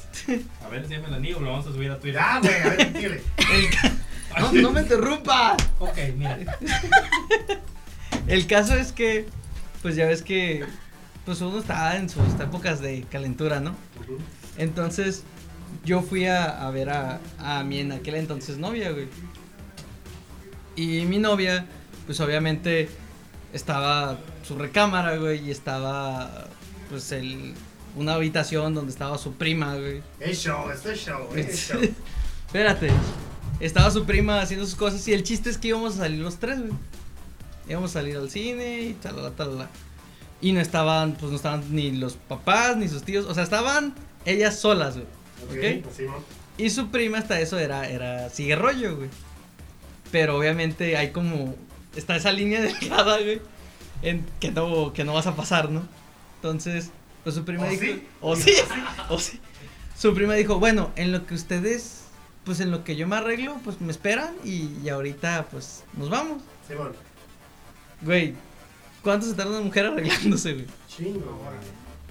A ver, si me el anillo, lo vamos a subir a Twitter. Ya, güey, a ver, dile. El no, no me interrumpa. Ok, mira. El caso es que, pues ya ves que, pues uno está en sus épocas de calentura, ¿no? Entonces, yo fui a, a ver a, a mi en aquel entonces novia, güey. Y mi novia, pues obviamente estaba su recámara, güey, y estaba, pues, el, una habitación donde estaba su prima, güey. Es show, es show, es show. Espérate. Estaba su prima haciendo sus cosas y el chiste es que íbamos a salir los tres, güey. Íbamos a salir al cine y talala, talala. Y no estaban, pues no estaban ni los papás ni sus tíos, o sea, estaban ellas solas, güey. Ok, ¿Ok? sí, mo. Y su prima hasta eso era, era sigue rollo, güey. Pero obviamente hay como, está esa línea delgada, güey, en que no, que no vas a pasar, ¿no? Entonces, pues su prima ¿O dijo, sí? o sí, o sí. Su prima dijo, bueno, en lo que ustedes, pues en lo que yo me arreglo, pues me esperan y, y ahorita, pues nos vamos. Simón. Güey, ¿cuánto se tarda una mujer arreglándose, güey? Chingo, güey.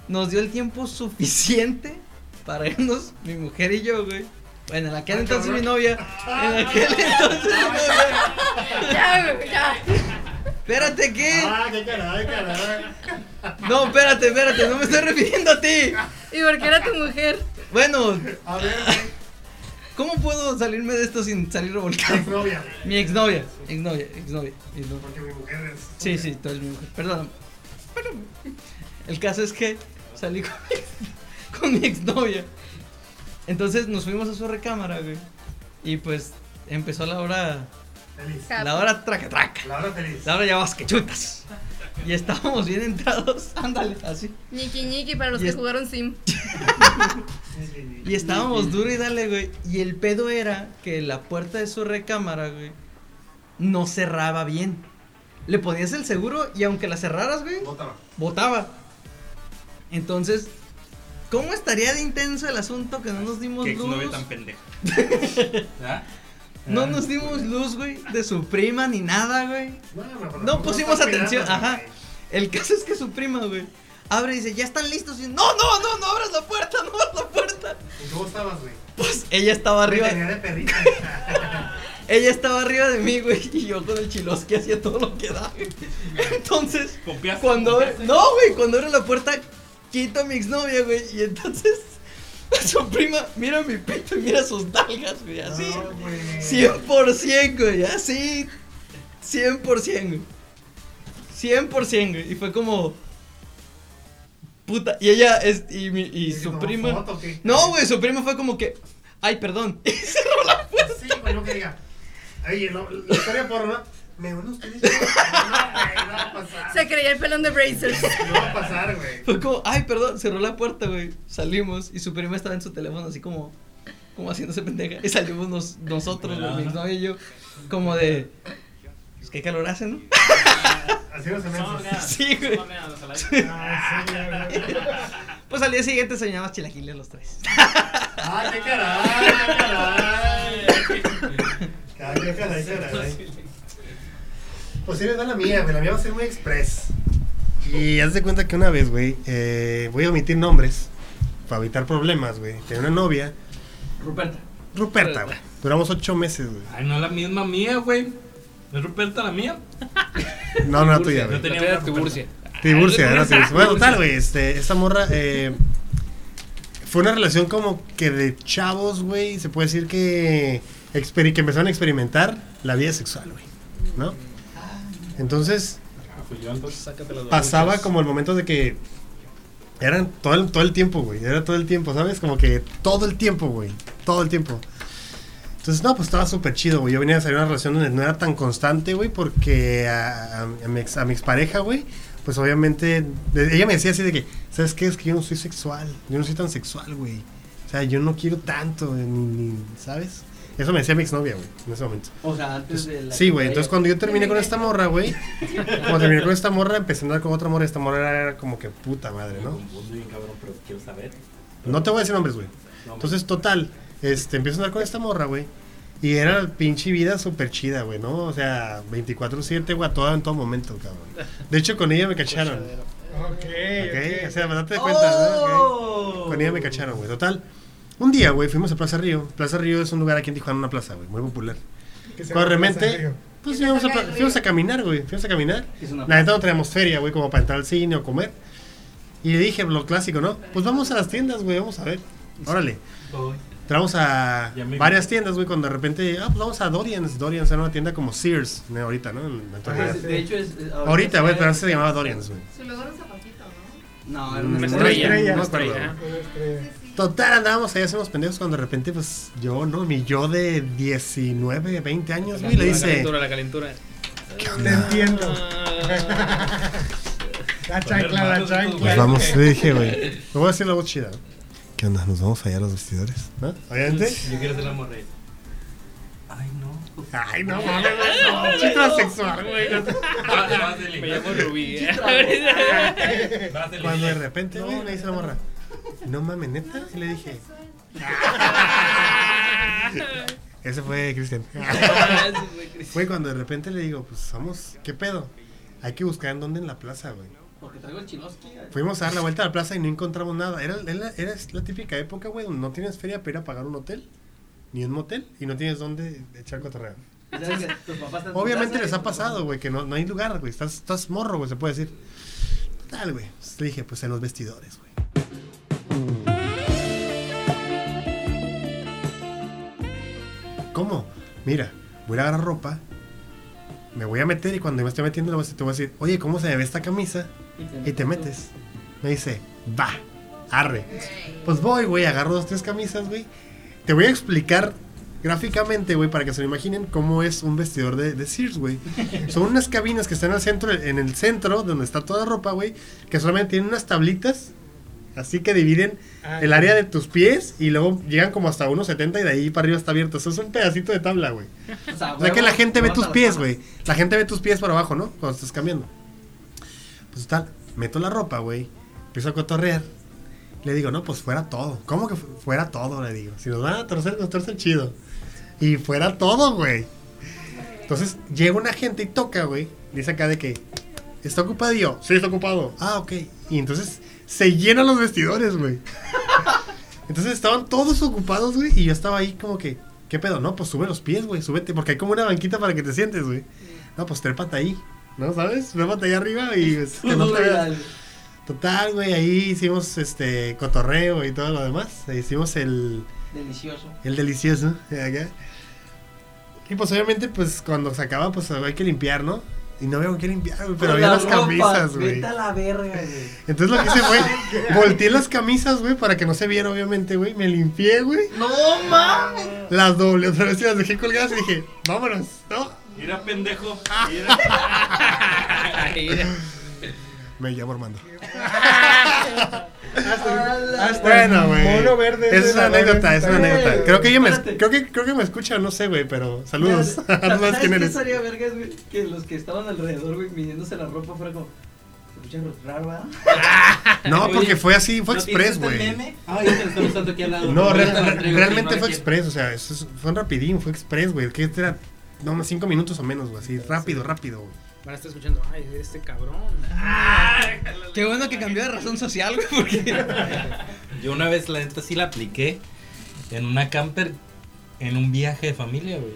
Nos dio el tiempo suficiente para irnos, mi mujer y yo, güey. Bueno, en aquel Ah, entonces cabrón. mi novia. En aquel entonces mi novia. Ya, güey, ya. Espérate, ¿qué? Ah, qué caray, caray. No, espérate, espérate, no me estoy refiriendo a ti. ¿Y por qué era tu mujer? Bueno, A ver, güey. ¿cómo puedo salirme de esto sin salir revolcado? Exnovia, güey. Mi exnovia, exnovia, exnovia, exnovia. Porque mi mujer es. Sí, sí, tú eres mi mujer. Perdóname. Perdóname. El caso es que salí con mi, ex- con mi exnovia. Entonces nos fuimos a su recámara, güey. Y pues empezó la hora. Feliz. La hora traca traca. La hora feliz. La hora ya vas que chutas. Y estábamos bien entrados. Ándale, así. Ñiqui ñiqui para los Y que es- jugaron Sim. Y estábamos duro y dale, güey. Y el pedo era que la puerta de su recámara, güey, no cerraba bien. Le ponías el seguro y aunque la cerraras, güey, Bótalo. botaba. Entonces, ¿cómo estaría de intenso el asunto que no nos dimos Qué luz? tan pendeja. ¿Ah? No Ah. nos dimos luz, güey, de su prima ni nada, güey. No, pusimos atención, ajá. El caso es que su prima, güey, abre y dice, ya están listos. Y, no, no, no, no abras la puerta, no abras la puerta. ¿Y cómo estabas, güey? Pues ella estaba arriba. De perrita. Ella estaba arriba de mí, güey, y yo con el chilosque hacía todo lo que da. güey. Entonces, Copiaste, cuando copiaste. no, güey, cuando abre la puerta, quito a mi exnovia, güey, y entonces su prima mira mi pecho y mira sus nalgas, güey, así. No, güey. 100%, güey, así. 100%, güey. 100%, güey. Y fue como. Puta. Y ella es. Y, mi, y ¿Y su prima. foto? No, güey, su prima fue como que. Ay, perdón. Y cerró la puerta. Sí, güey, no que diga. Oye, no, la historia porno, ¿no? Me uno ustedes. No, güey, no va a pasar. Se creía el pelón de Brazers. No va a pasar, güey. Fue como, ay, perdón, cerró la puerta, güey. Salimos y su prima estaba en su teléfono así como, como haciéndose pendeja. Y salimos nos- nosotros, güey, mi exnovia y yo, como de, pues qué calor hace, ¿no? Así no se me hace. Sí, güey. Ah, sí, güey. Pues al día siguiente soñamos chilaquiles los tres. Ah, qué caray, qué caray. Qué caray, qué caray. Pues sí, les da la mía, güey. La mía va a ser muy express. Y haz de cuenta que una vez, güey, eh, voy a omitir nombres para evitar problemas, güey. Tenía una novia, Ruperta. Ruperta, güey. Duramos ocho meses, güey. Ay, no es la misma mía, güey. ¿No es Ruperta la mía? No, no la tuya, Yo güey. tenía una era Tiburcia. Tiburcia, era Ah, Tiburcia. Bueno, total, güey, este, esta morra, eh, fue una relación como que de chavos, güey, se puede decir que, que empezaron a experimentar la vida sexual, güey, ¿no? Entonces, Pues sácate las pasaba como el momento de que eran todo el, todo el tiempo, güey, era todo el tiempo, ¿sabes? Como que todo el tiempo, güey, todo el tiempo. Entonces, no, pues estaba súper chido, güey. Yo venía a salir una relación donde no era tan constante, güey, porque a, a- mi, ex, a mi expareja, güey, pues obviamente, de- ella me decía así de que, ¿sabes qué? Es que yo no soy sexual, yo no soy tan sexual, güey. O sea, yo no quiero tanto, ni, ni- ¿sabes? Eso me decía mi exnovia, güey, en ese momento. O sea, antes de la. Sí, güey. Entonces cuando yo terminé con esta morra, güey. Cuando terminé con esta morra, empecé a andar con otra morra. y Esta morra era, era como que puta madre, Me ¿no? confundo bien, cabrón, pero quiero saber. No te voy a decir nombres, güey. Entonces, total. Este, empiezo a andar con esta morra, güey. Y era pinche vida súper chida, güey, ¿no? O sea, 24-7, güey, a todo, en todo momento, cabrón. De hecho, con ella me cacharon. Ok, ¿Ok? O sea, date cuenta, ¿no? ¡Oh! Con ella me cacharon, güey. Total. Un día, güey, fuimos a Plaza Río. Plaza Río es un lugar aquí en Tijuana, una plaza, güey, muy popular. Se Cuando de llama Plaza repente, Río. pues fuimos a, se fuimos a caminar, güey. Fuimos a caminar. La neta no teníamos feria, güey, como para entrar al cine o comer. Y le dije, lo clásico, ¿no? Pues vamos a las tiendas, güey, vamos a ver. Órale. Entramos a varias tiendas, güey, cuando de repente, ah, pues vamos a Dorian's. Dorian's era una tienda como Sears, ¿no? ahorita, ¿no? De hecho, es. Ahorita, güey, pero antes se llamaba Dorian's, güey. Su lugar un zapatito, ¿no? No, era Una una estrella. Una estrella. Total, andábamos ahí, hacemos pendejos cuando de repente, pues, yo, ¿no? Mi yo de 19, 20 años, güey, le La dice, calentura, la calentura. ¿qué Te entiendo. Ah, La chancla, la Nos chancla. vamos, le dije, güey. Le voy a decir la voz chida. ¿Qué onda? ¿Nos vamos allá a los vestidores? ¿No? Obviamente. Yo quiero ser la morra. Ay, no. Ay, no mames, no. Soy transexual, güey. Me llamo Rubí. Cuando de repente, güey, me dice la morra, no mames, neta. Y le dije, ese fue Cristian. Fue cuando de repente le digo, pues vamos, ¿qué pedo? Hay que buscar en dónde en la plaza, güey. Porque traigo el chiloski. Fuimos a dar la vuelta a la plaza y no encontramos nada. Era, era, era la típica época, güey, donde no tienes feria para ir a pagar un hotel, ni un motel, y no tienes dónde echar cotorreo. ¿Sabes que tus papás están en tu Obviamente les ha pasado, güey, que no, no hay lugar, güey. Estás, estás morro, güey, se puede decir. Tal, güey. Entonces le dije, pues en los vestidores, güey. ¿Cómo? Mira, voy a agarrar ropa, me voy a meter y cuando me estoy metiendo te voy a decir, oye, ¿cómo se me ve esta camisa? Y te, metes. Me dice, va, arre. Pues voy, güey, agarro dos, tres camisas, güey. Te voy a explicar gráficamente, güey, para que se lo imaginen cómo es un vestidor de, Sears, güey. Son unas cabinas que están centro, en el centro, donde está toda la ropa, güey, que solamente tienen unas tablitas así que dividen Ah, el área de tus pies y luego llegan como hasta 1.70 y de ahí para arriba está abierto. Eso es un pedacito de tabla, güey. O sea, O sea que la gente ve tus pies, güey. La gente ve tus pies para abajo, ¿no? Cuando estás cambiando. Pues tal, meto la ropa, güey. Empiezo a cotorrear. Le digo, no, pues fuera todo. ¿Cómo que fu- fuera todo? Le digo. Si nos van a torcer, nos torcen chido. Y fuera todo, güey. Entonces llega una gente y toca, güey. Dice acá de que está ocupado y yo. Sí, está ocupado. Ah, ok. Y entonces se llenan los vestidores, güey. Entonces estaban todos ocupados, güey. Y yo estaba ahí como que, ¿qué pedo? No, pues sube los pies, güey. Súbete, porque hay como una banquita para que te sientes, güey. No, pues trépate ahí. ¿No sabes? Trépate ahí arriba y pues, que no te veas. Total, güey. Ahí hicimos este cotorreo y todo lo demás. Hicimos el. Delicioso. El delicioso. acá. Y pues obviamente, pues cuando se acaba, pues hay que limpiar, ¿no? Y no veo qué limpiar, güey, pero había La las ropa, camisas, güey. Vete a la verga, güey. Entonces lo que hice fue, volteé las camisas, güey, para que no se viera, obviamente, güey. Me limpié, güey. No mames. Las doble otra vez y las dejé colgadas y dije, vámonos, ¿no? Mira, pendejo. Me llamo Armando. Hasta Bueno, güey. mono verde Es una anécdota, es una anécdota. Creo que ella me, creo que, creo que me escucha, no sé, güey, pero saludos. ¿Sabes sabes quién eres. vergas, güey? Que los que estaban alrededor, güey, midiéndose la ropa fuera como. Raro. No, porque fue así, fue ¿no express, este güey. meme? Ah, ya te lo están usando aquí al lado. No, realmente fue express, o sea, eso es- fue un rapidín, fue express, güey. Que era, no, cinco minutos o menos, güey, así, rápido, rápido, güey. Van a estar escuchando, ay, este cabrón. Qué bueno que cambió de razón social, güey, porque. Yo una vez, la neta, sí la apliqué en una camper en un viaje de familia, güey.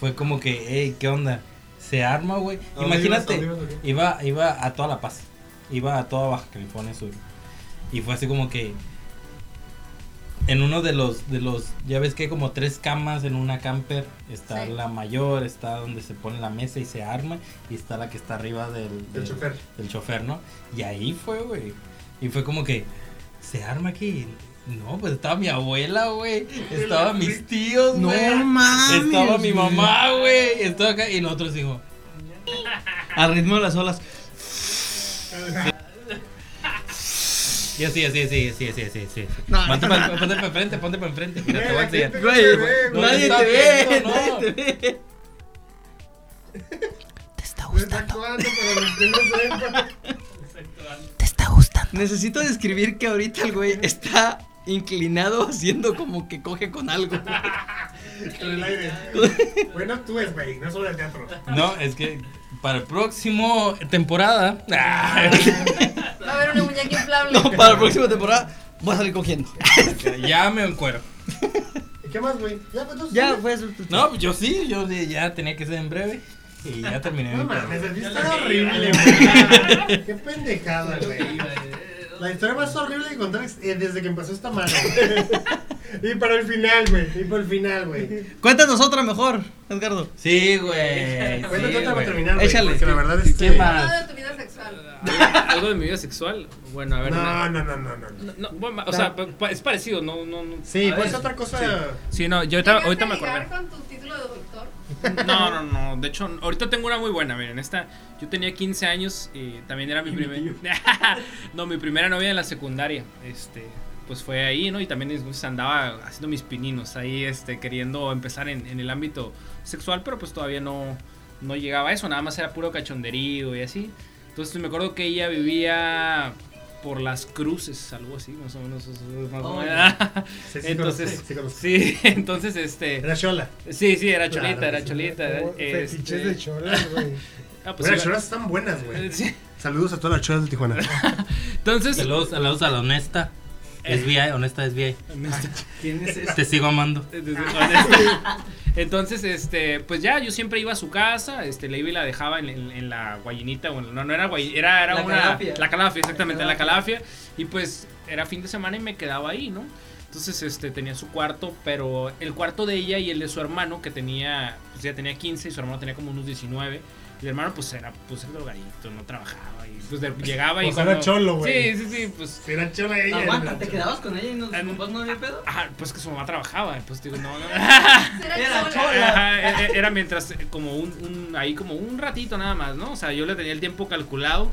Fue como que, hey, ¿qué onda? Se arma, güey. ¿A dónde ibas? ¿A Imagínate, ibas, iba, iba a toda La Paz. Iba a toda Baja California Sur. Y fue así como que en uno de los, de los, ya ves que hay como tres camas en una camper. Está Sí. la mayor, está donde se pone la mesa y se arma. Y está la que está arriba del, Del chofer. del chofer, ¿no? Y ahí fue, güey. Y fue como que, ¿se arma aquí? No, pues estaba mi abuela, güey. Estaba mis tíos, No güey. mames, Estaba mi mamá, güey. Estaba acá y nosotros dijimos, Al ritmo de las olas. Y así, así, así, así, así, así, así. No, Ponte no, para no. enfrente, ponte para enfrente. Mira, te voy a enseñar. Güey, nadie está te ve, viendo, no. nadie te ve. Me está los que no sepan. Necesito describir que ahorita el güey está inclinado haciendo como que coge con algo. Con el aire. Bueno, actúes, güey, no solo el teatro. No, es que para el próximo temporada. Va a haber una muñeca inflable. No, para la próxima temporada voy a salir cogiendo. ya me encuero. ¿Y qué más, güey? Ya, pues. Ya, fue eso. No, pues yo sí, yo sí, ya tenía que ser en breve. Y ya terminé No mi mames, el está horrible, güey. Qué pendejada, güey. La historia más horrible que contar es, eh, desde que empezó esta mano. y para el final, güey. Y para el final, güey. Cuéntanos otra mejor, Edgardo. Sí, güey. Cuéntate sí, otra para terminar, güey. Échale. Porque la verdad es ¿Qué que- más? De tu vida sexual. ¿Algo de mi vida sexual? Bueno, a ver. No, no, no, no, no. no, no, bueno, o sea, pa- pa- es parecido, no, no, no. Sí, A pues ver. otra cosa. Sí, no, yo ahorita, ¿Llegaste ahorita me acordé. con tu título de doctor? No, no, no. De hecho, ahorita tengo una muy buena. Miren, esta. Yo tenía 15 años y también era mi primer. no, mi primera novia en la secundaria. Este. Pues fue ahí, ¿no? Y también entonces, andaba haciendo mis pininos ahí, este, queriendo empezar en, en el ámbito sexual, pero pues todavía no, no llegaba a eso, nada más era puro cachonderío y así. Entonces me acuerdo que ella vivía por las cruces, algo así, más o menos. más o Oh, menos. Sí, sí, entonces, sí, entonces este. Era Chola. Sí, sí, era Claro, cholita, era sí, cholita. Como este- de cholas, güey. Ah, pues las cholas están buenas, güey. Sí. Saludos a todas las cholas de Tijuana. Entonces, Saludos, saludos a la honesta. Es VI, honesta es VI. ¿Quién es ese? Te sigo amando. Entonces, este, pues ya, yo siempre iba a su casa, este, le iba y la dejaba en, en- en la guayinita, o en- no, no era guay, era, era La una, calafia. la calafia, exactamente, La la calafia, y pues era fin de semana y me quedaba ahí, ¿no? Entonces, este, tenía su cuarto, pero el cuarto de ella y el de su hermano, que tenía, pues ya tenía 15 y su hermano tenía como unos 19. Y el hermano, pues era, pues era drogadito, no trabajaba. Y pues de- llegaba y. Pues era cholo, güey. Sí, sí, sí, pues. Era chola ella. Aguanta, ¿te quedabas con ella y no, Ah, papás no había pedo? Ajá, pues que su mamá trabajaba, pues digo, no, no. Era chola. Ajá, e- e- era mientras eh, como un, un- ahí como un ratito nada más, ¿no? O sea, yo le tenía el tiempo calculado.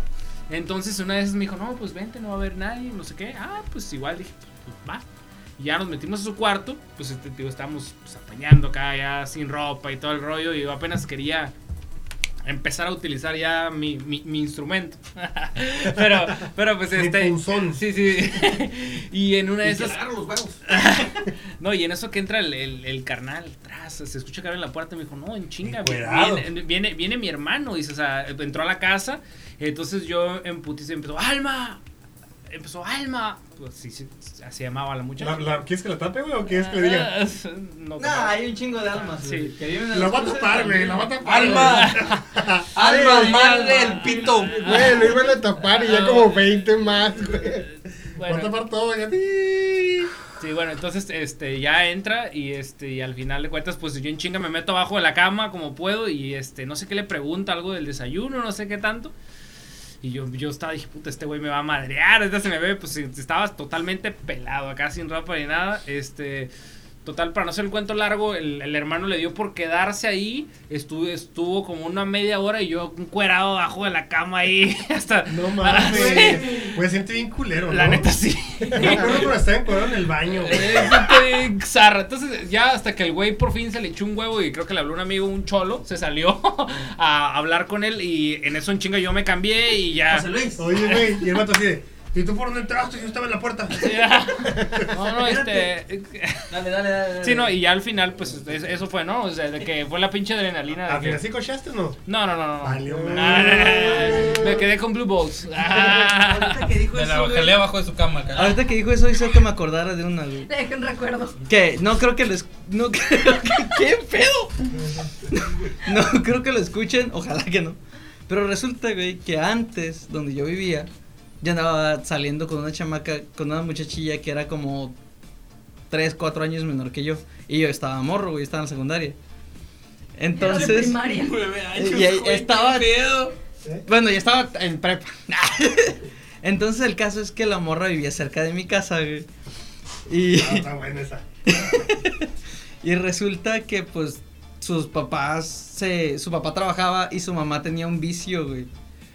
Entonces una vez me dijo, no, pues vente, no va a haber nadie, no sé qué. Ah, pues igual dije, pues, va. Y ya nos metimos a su cuarto, pues este, digo, estábamos pues, apañando acá ya sin ropa y todo el rollo. Y yo apenas quería empezar a utilizar ya mi, mi, mi instrumento. pero, pero pues Mi este. punzón. Sí, sí. y en una de esas. los huevos. No, y en eso que entra el, el, el carnal, tras, se escucha que abre la puerta y me dijo, no, en chinga, viene, viene, viene mi hermano, dice, o sea, entró a la casa, entonces yo en putiza empezó, ¡Alma! Empezó, ¡Alma! Pues sí, sí, así llamaba la muchacha. La- la- ¿Quieres que la tape, güey, o quieres que le diga? Ah, No, Nah, hay un chingo de almas, Sí. que viven en La va a tapar, güey, la va a tapar. Alma. Alma, madre alma. del pito. Güey, lo iban a tapar y ya como 20 más, güey. Bueno, Va a tapar todo, ya. Sí, bueno, entonces este ya entra y este y al final de cuentas pues yo en chinga me meto abajo de la cama como puedo y este no sé qué le pregunta algo del desayuno, no sé qué tanto. Y yo, yo estaba, dije, puta, este güey me va a madrear. Este se me ve, pues estaba totalmente pelado, acá sin ropa ni nada. Este, total, para no hacer el cuento largo, el, el hermano le dio por quedarse ahí. Estuvo, estuvo como una media hora y yo encuerado abajo de la cama ahí. Hasta. No mames. sí. Güey, siente bien culero, ¿no? La neta sí. Me acuerdo cuando estaba encuadrado en el baño, güey. Eh, siente bien zarra. Entonces, ya hasta que el güey por fin se le echó un huevo y creo que le habló un amigo, un cholo, se salió a hablar con él y en eso en chinga yo me cambié y ya. José Luis. Oye, güey, y el vato así de. ¿Y tú por dónde entraste? Yo estaba en la puerta. Ya. No, no, este. Dale, dale, dale. dale. Sí, no, y ya al final, pues es- eso fue, ¿no? O sea, de que fue la pinche adrenalina. de ¿Al que- final sí cochaste o no? No, no, no, no. Valió, No, madre. no, no, no. Me quedé con Blue Balls. Ah. Ahorita que dijo Me la eso, güey. jalé abajo de su cama, cara. Ahorita que dijo eso hizo que me acordara de una, güey. Le dejé un recuerdo. Que no creo que lo es- no creo que qué pedo. No creo que lo escuchen, ojalá que no. Pero resulta, güey, que antes donde yo vivía, yo andaba saliendo con una chamaca, con una muchachilla que era como 3, 4 años menor que yo. Y yo estaba morro, güey, estaba en la secundaria. De Entonces, primaria. y ahí estaba Bueno, ya estaba en prepa. Entonces el caso es que la morra vivía cerca de mi casa, güey. Y Ah, está buena esa. Y resulta que pues sus papás se su papá trabajaba y su mamá tenía un vicio, güey.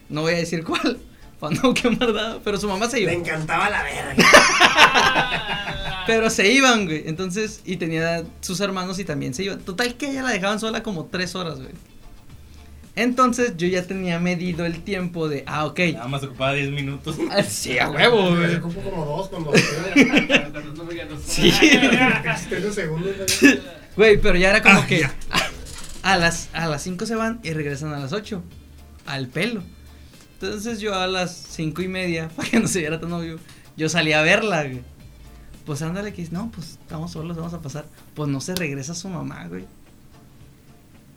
No voy a decir cuál, para no quemar nada, pero su mamá se iba. Le encantaba la verga. Pero se iban, güey. Entonces, y tenía sus hermanos y también se iban. Total que ella la dejaban sola como tres horas, güey. Entonces yo ya tenía medido el tiempo de, ah, ok. Nada más ocupaba 10 minutos. Ah, Sí, a huevo, güey. ocupo como dos cuando. Sí. Segundos. güey. Pero ya era como Ah, que ya. a, las a las 5 se van y regresan a las 8. Al pelo. Entonces yo a las cinco y media, para que no se viera tan obvio, yo salí a verla, güey. Pues ándale que no, pues estamos solos, vamos a pasar. Pues no se regresa su mamá, güey.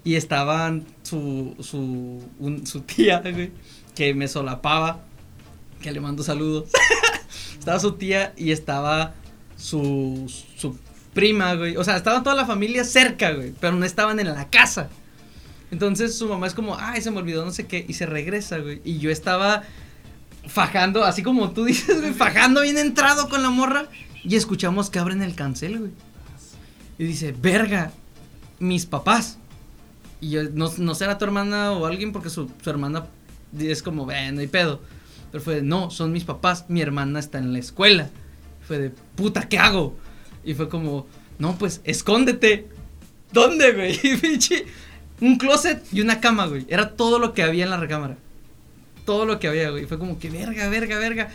Y estaban su, su, su tía, güey, que me solapaba, que le mando saludos. estaba su tía y estaba su, su prima, güey. O sea, estaba toda la familia cerca, güey, pero no estaban en la casa. Entonces su mamá es como, ay, se me olvidó no sé qué, y se regresa, güey. Y yo estaba fajando, así como tú dices, güey, fajando bien entrado con la morra. Y escuchamos que abren el cancel, güey. Y dice, verga, mis papás. Y yo, no, no será tu hermana o alguien, porque su, su hermana es como, ven, no hay pedo. Pero fue de, no, son mis papás, mi hermana está en la escuela. Fue de, puta, ¿qué hago? Y fue como, no, pues, escóndete. ¿Dónde, güey? Y pinche, un closet y una cama, güey. Era todo lo que había en la recámara. Todo lo que había, güey. Fue como que, verga, verga, verga.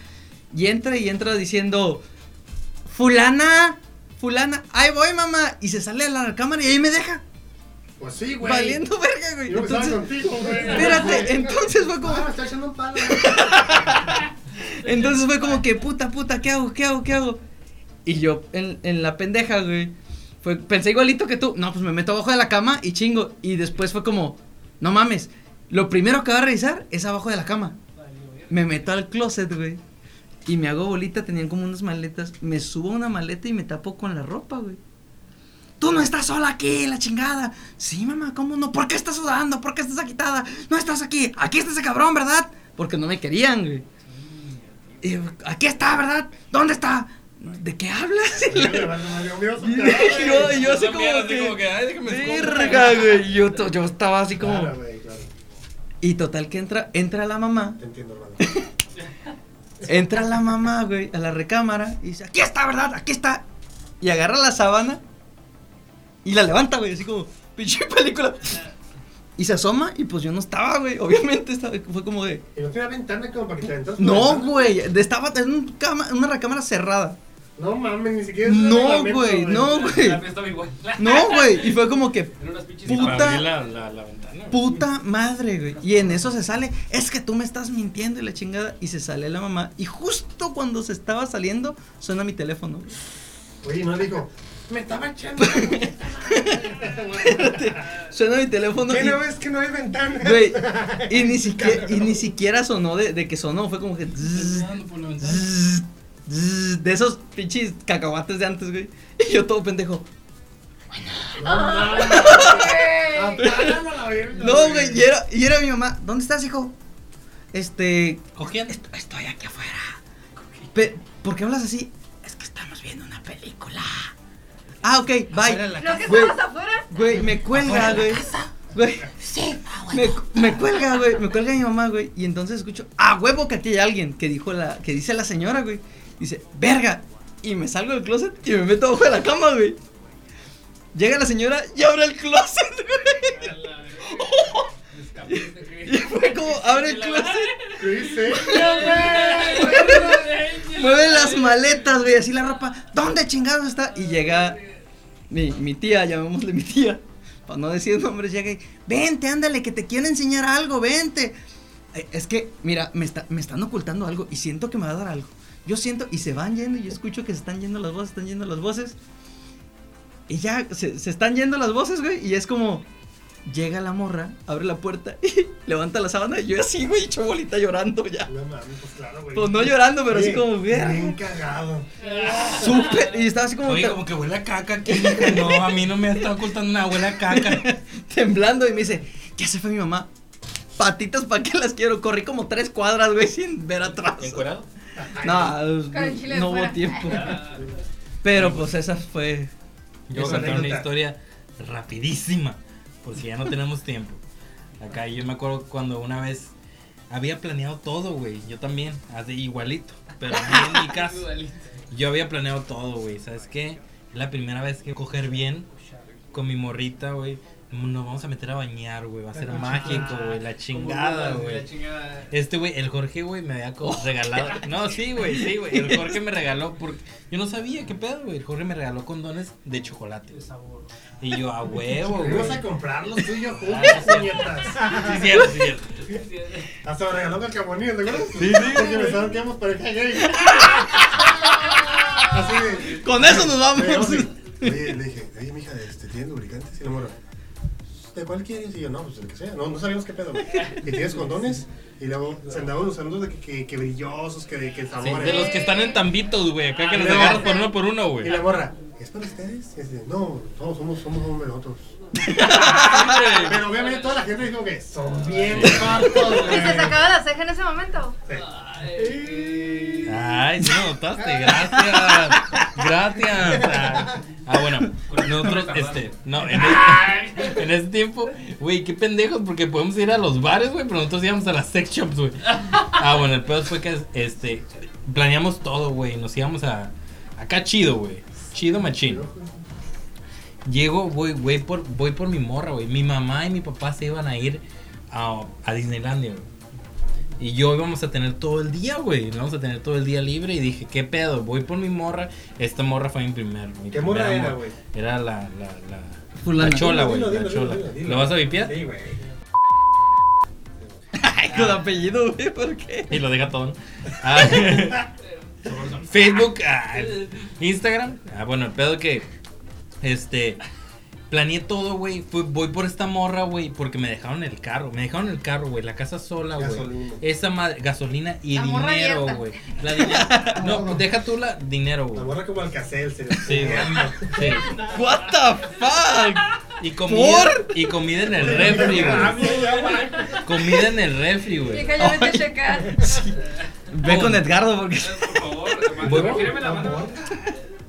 Y entra y entra diciendo, fulana, fulana, ahí voy, mamá. Y se sale a la recámara y ahí me deja. Pues sí, güey. Valiendo verga, güey. Yo Entonces, contigo, güey. espérate, entonces fue como, Ah, me está echando un palo. Entonces fue como que, puta, puta, ¿qué hago? ¿Qué hago? ¿Qué hago? Y yo, en, en la pendeja, güey, fue, pensé igualito que tú. No, pues me meto abajo de la cama y chingo. Y después fue como, no mames, lo primero que va a revisar es abajo de la cama. Me meto al closet, güey. Y me hago bolita, tenían como unas maletas. Me subo a una maleta y me tapo con la ropa, güey. Tú no estás sola aquí, la chingada. Sí, mamá, ¿cómo no? ¿Por qué estás sudando? ¿Por qué estás agitada? No estás aquí. Aquí está ese cabrón, ¿verdad? Porque no me querían, güey. Aquí está, ¿verdad? ¿Dónde está? ¿De qué hablas? Y yo, yo así como que, como que, ay, déjame escondo. verga, güey. Yo, to- yo estaba así como. Claro, güey, claro. Y total que entra, entra la mamá. Te entiendo, hermano. Entra la mamá, güey, a la recámara y dice, aquí está, ¿verdad? Aquí está. Y agarra la sábana y la levanta, güey, así como, pinche película. Y se asoma y pues yo no estaba, güey. Obviamente estaba, fue como de... ¿Y no tiene ventana como para que te aventas por la No, ventana? güey, estaba en un cama- una recámara cerrada. No mames, ni siquiera No, güey, no, güey. La fiesta estaba igual. No, güey. Y fue como que, En unas pinches Puta. la, la, la ventana. puta madre, güey. Y en eso se sale, es que tú me estás mintiendo y la chingada. Y se sale la mamá. Y justo cuando se estaba saliendo, suena mi teléfono. Oye, no le dijo, me estaba echando. Suena mi teléfono. ¿Qué y- no ves que no hay ventana? Güey, y ni siquiera, y ni siquiera sonó de, de que sonó, fue como que por la ventana. De esos pinches cacahuates de antes, güey. Y yo todo pendejo. A No, güey, y era, y era mi mamá. ¿Dónde estás, hijo? Este, ¿Cogiendo? est- estoy aquí afuera. Pe- ¿Por qué hablas así? Es que estamos viendo una película. Ah, ok, bye. la ¿No que Güey. estabas afuera? Güey, me cuelga, güey. Güey. Me, me cuelga, güey. Me cuelga mi mamá, güey. Y entonces escucho, ah, huevo que aquí hay alguien que dijo la, que dice la señora, güey. Dice, verga. Y me salgo del closet y me meto abajo de la cama, güey. Llega la señora y abre el closet, güey. Y fue como, abre el closet, ¿Qué hice? mueve las maletas, güey, así la ropa. ¿Dónde chingados está? Y llega mi, mi tía, llamémosle mi tía. Para no decir nombres, llega y, vente, ándale, que te quiero enseñar algo, vente. Eh, Es que, mira, me, está, me están ocultando algo y siento que me va a dar algo. Yo siento, y se van yendo, y yo escucho que se están yendo las voces, están yendo las voces. Y ya se, se están yendo las voces, güey, y es como, llega la morra, abre la puerta y levanta la sábana, y yo así, güey, hecho bolita llorando ya. No pues claro, güey. Pues no llorando, pero así como, verga. Bien cagado. Súper, y estaba así como, Oye, como que huele a caca aquí. No, a mí no me está ocultando una huele a caca. temblando y me dice, ya se fue mi mamá. Patitas, ¿para qué las quiero? Corrí como tres cuadras, güey, sin ver atrás. ¿Encuerado? No, de no hubo tiempo. Pero pues esa fue. Yo voy a esa contar una historia rapidísima, por si ya no tenemos tiempo. Acá yo me acuerdo cuando una vez había planeado todo, güey. Yo también, así igualito. Pero en mi caso. Yo había planeado todo, güey. ¿Sabes qué? La primera vez que coger bien con mi morrita, güey. Nos vamos a meter a bañar, güey. Va a ser mágico, güey. La chingada, güey. Este güey, el Jorge, güey, me había co- regalado. No, sí, güey, sí, güey. El Jorge me regaló porque yo no sabía qué pedo, güey. El Jorge me regaló condones de chocolate. Y yo a huevo, güey. Vamos a comprar los tuyos juntos, Ah, sí. puñetas. Sí, cierto, sí, cierto. Hasta me regaló el camonillo, ¿te acuerdas? Sí, sí, Porque sí. pensaban que éramos pareja gay. Así de. Con eso nos vamos. Y, Oye, le dije, oye, mija, este, ¿tienes lubricantes? Y la morra, ¿de cuál quieres? Y yo, no, pues del que sea. No, no sabíamos qué pedo. güey. ¿Y tienes condones? Y luego se andaban usando de que, que, que brillosos, que de que Sí, sabores. de los que están en tambitos, güey. Acá que los No. agarras por uno por uno, Y güey. la morra, ¿es para ustedes? Y dice, no, todos somos, somos hombres nosotros. Pero obviamente toda la gente dijo que son bien fartos, ¿Y se sacaba la ceja en ese momento? Ay, sí me notaste, gracias. Gracias. Ah, ah, bueno, nosotros, este, no, en, ese- en ese tiempo, güey, qué pendejos, porque podemos ir a los bares, güey, pero nosotros íbamos a las sex shops, güey. Ah, bueno, el peor fue que, este, planeamos todo, güey, nos íbamos a, acá chido, güey, chido machín. Llego, voy, voy por, voy por mi morra, güey. Mi mamá y mi papá se iban a ir a, a Disneylandia, güey. Y yo íbamos a tener todo el día, güey. Íbamos a tener todo el día libre. Y dije, ¿qué pedo? Voy por mi morra. Esta morra fue mi primer. Mi ¿Qué morra era, güey? Era la, la, la, la chola, güey. Dilo, La dilo, chola. dilo, dilo. ¿Lo vas a vipiar? Sí, güey. Ay, con apellido, güey, ¿por qué? Y lo deja todo. Ah, Facebook, ah, Instagram. Ah, bueno, el pedo que. Este. Planeé todo, güey. Voy por esta morra, güey, porque me dejaron el carro. Me dejaron el carro, güey. La casa sola, güey. Gasolina. Esa madre, gasolina y La morra dinero, güey. La dinero. No, deja tú la dinero, La güey. borra como Alcacel, se Sí, güey. Sí. What the fuck? Y comida, y comida en el refri, güey. Comida en el refri, güey. Vieja, ya vete a checar. Ve con Edgardo porque. Voy- Gírame la mano.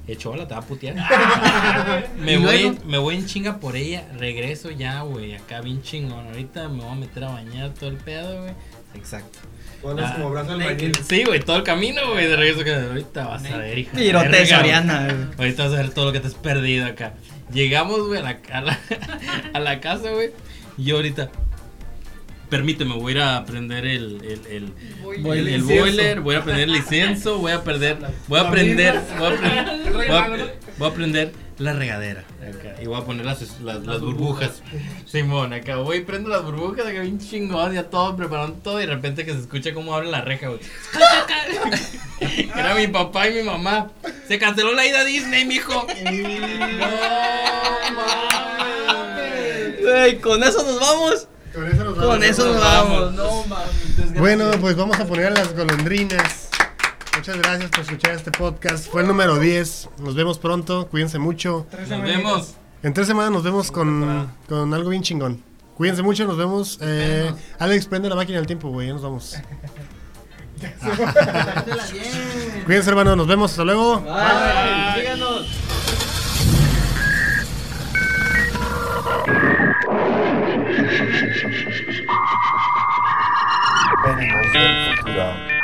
Echó la te va a putear. me, ¿Y voy, me voy en chinga por ella. Regreso ya, güey. Acá bien chingón. Ahorita me voy a meter a bañar todo el pedo, güey. Exacto. Ah, como brazo al. Sí, güey, todo el camino, güey. De regreso que ahorita vas a ver, hija. güey. Soriana, güey. Ahorita vas a ver todo lo que te has perdido acá. Llegamos, güey, a la, a la, a la casa, güey. Y yo ahorita. Permíteme, voy a ir a prender el, el, el, Boiler. el, el boiler, voy a prender el incienso, voy a perder, voy a prender, voy a prender, voy a, voy a prender la regadera acá, y voy a poner las, las, las burbujas. Simón, acá voy y prendo las burbujas, acá bien chingón, ya todo preparando todo y de repente que se escucha cómo abre la reja, güey. Era mi papá y mi mamá. Se canceló la ida a Disney, mijo. No mames. Con eso nos vamos. Con eso nos Con eso nos vamos. No mames. Bueno, pues vamos a poner a las golondrinas. Muchas gracias por escuchar este podcast. Fue el número 10. Nos vemos pronto. Cuídense mucho. Nos vemos. En tres semanas nos vemos con, con algo bien chingón. Cuídense mucho, nos vemos. Eh, Alex, prende la máquina del tiempo, güey. Ya nos vamos. Cuídense, hermano. Nos vemos. Hasta luego. Bye. Síganos. Venimos del futuro.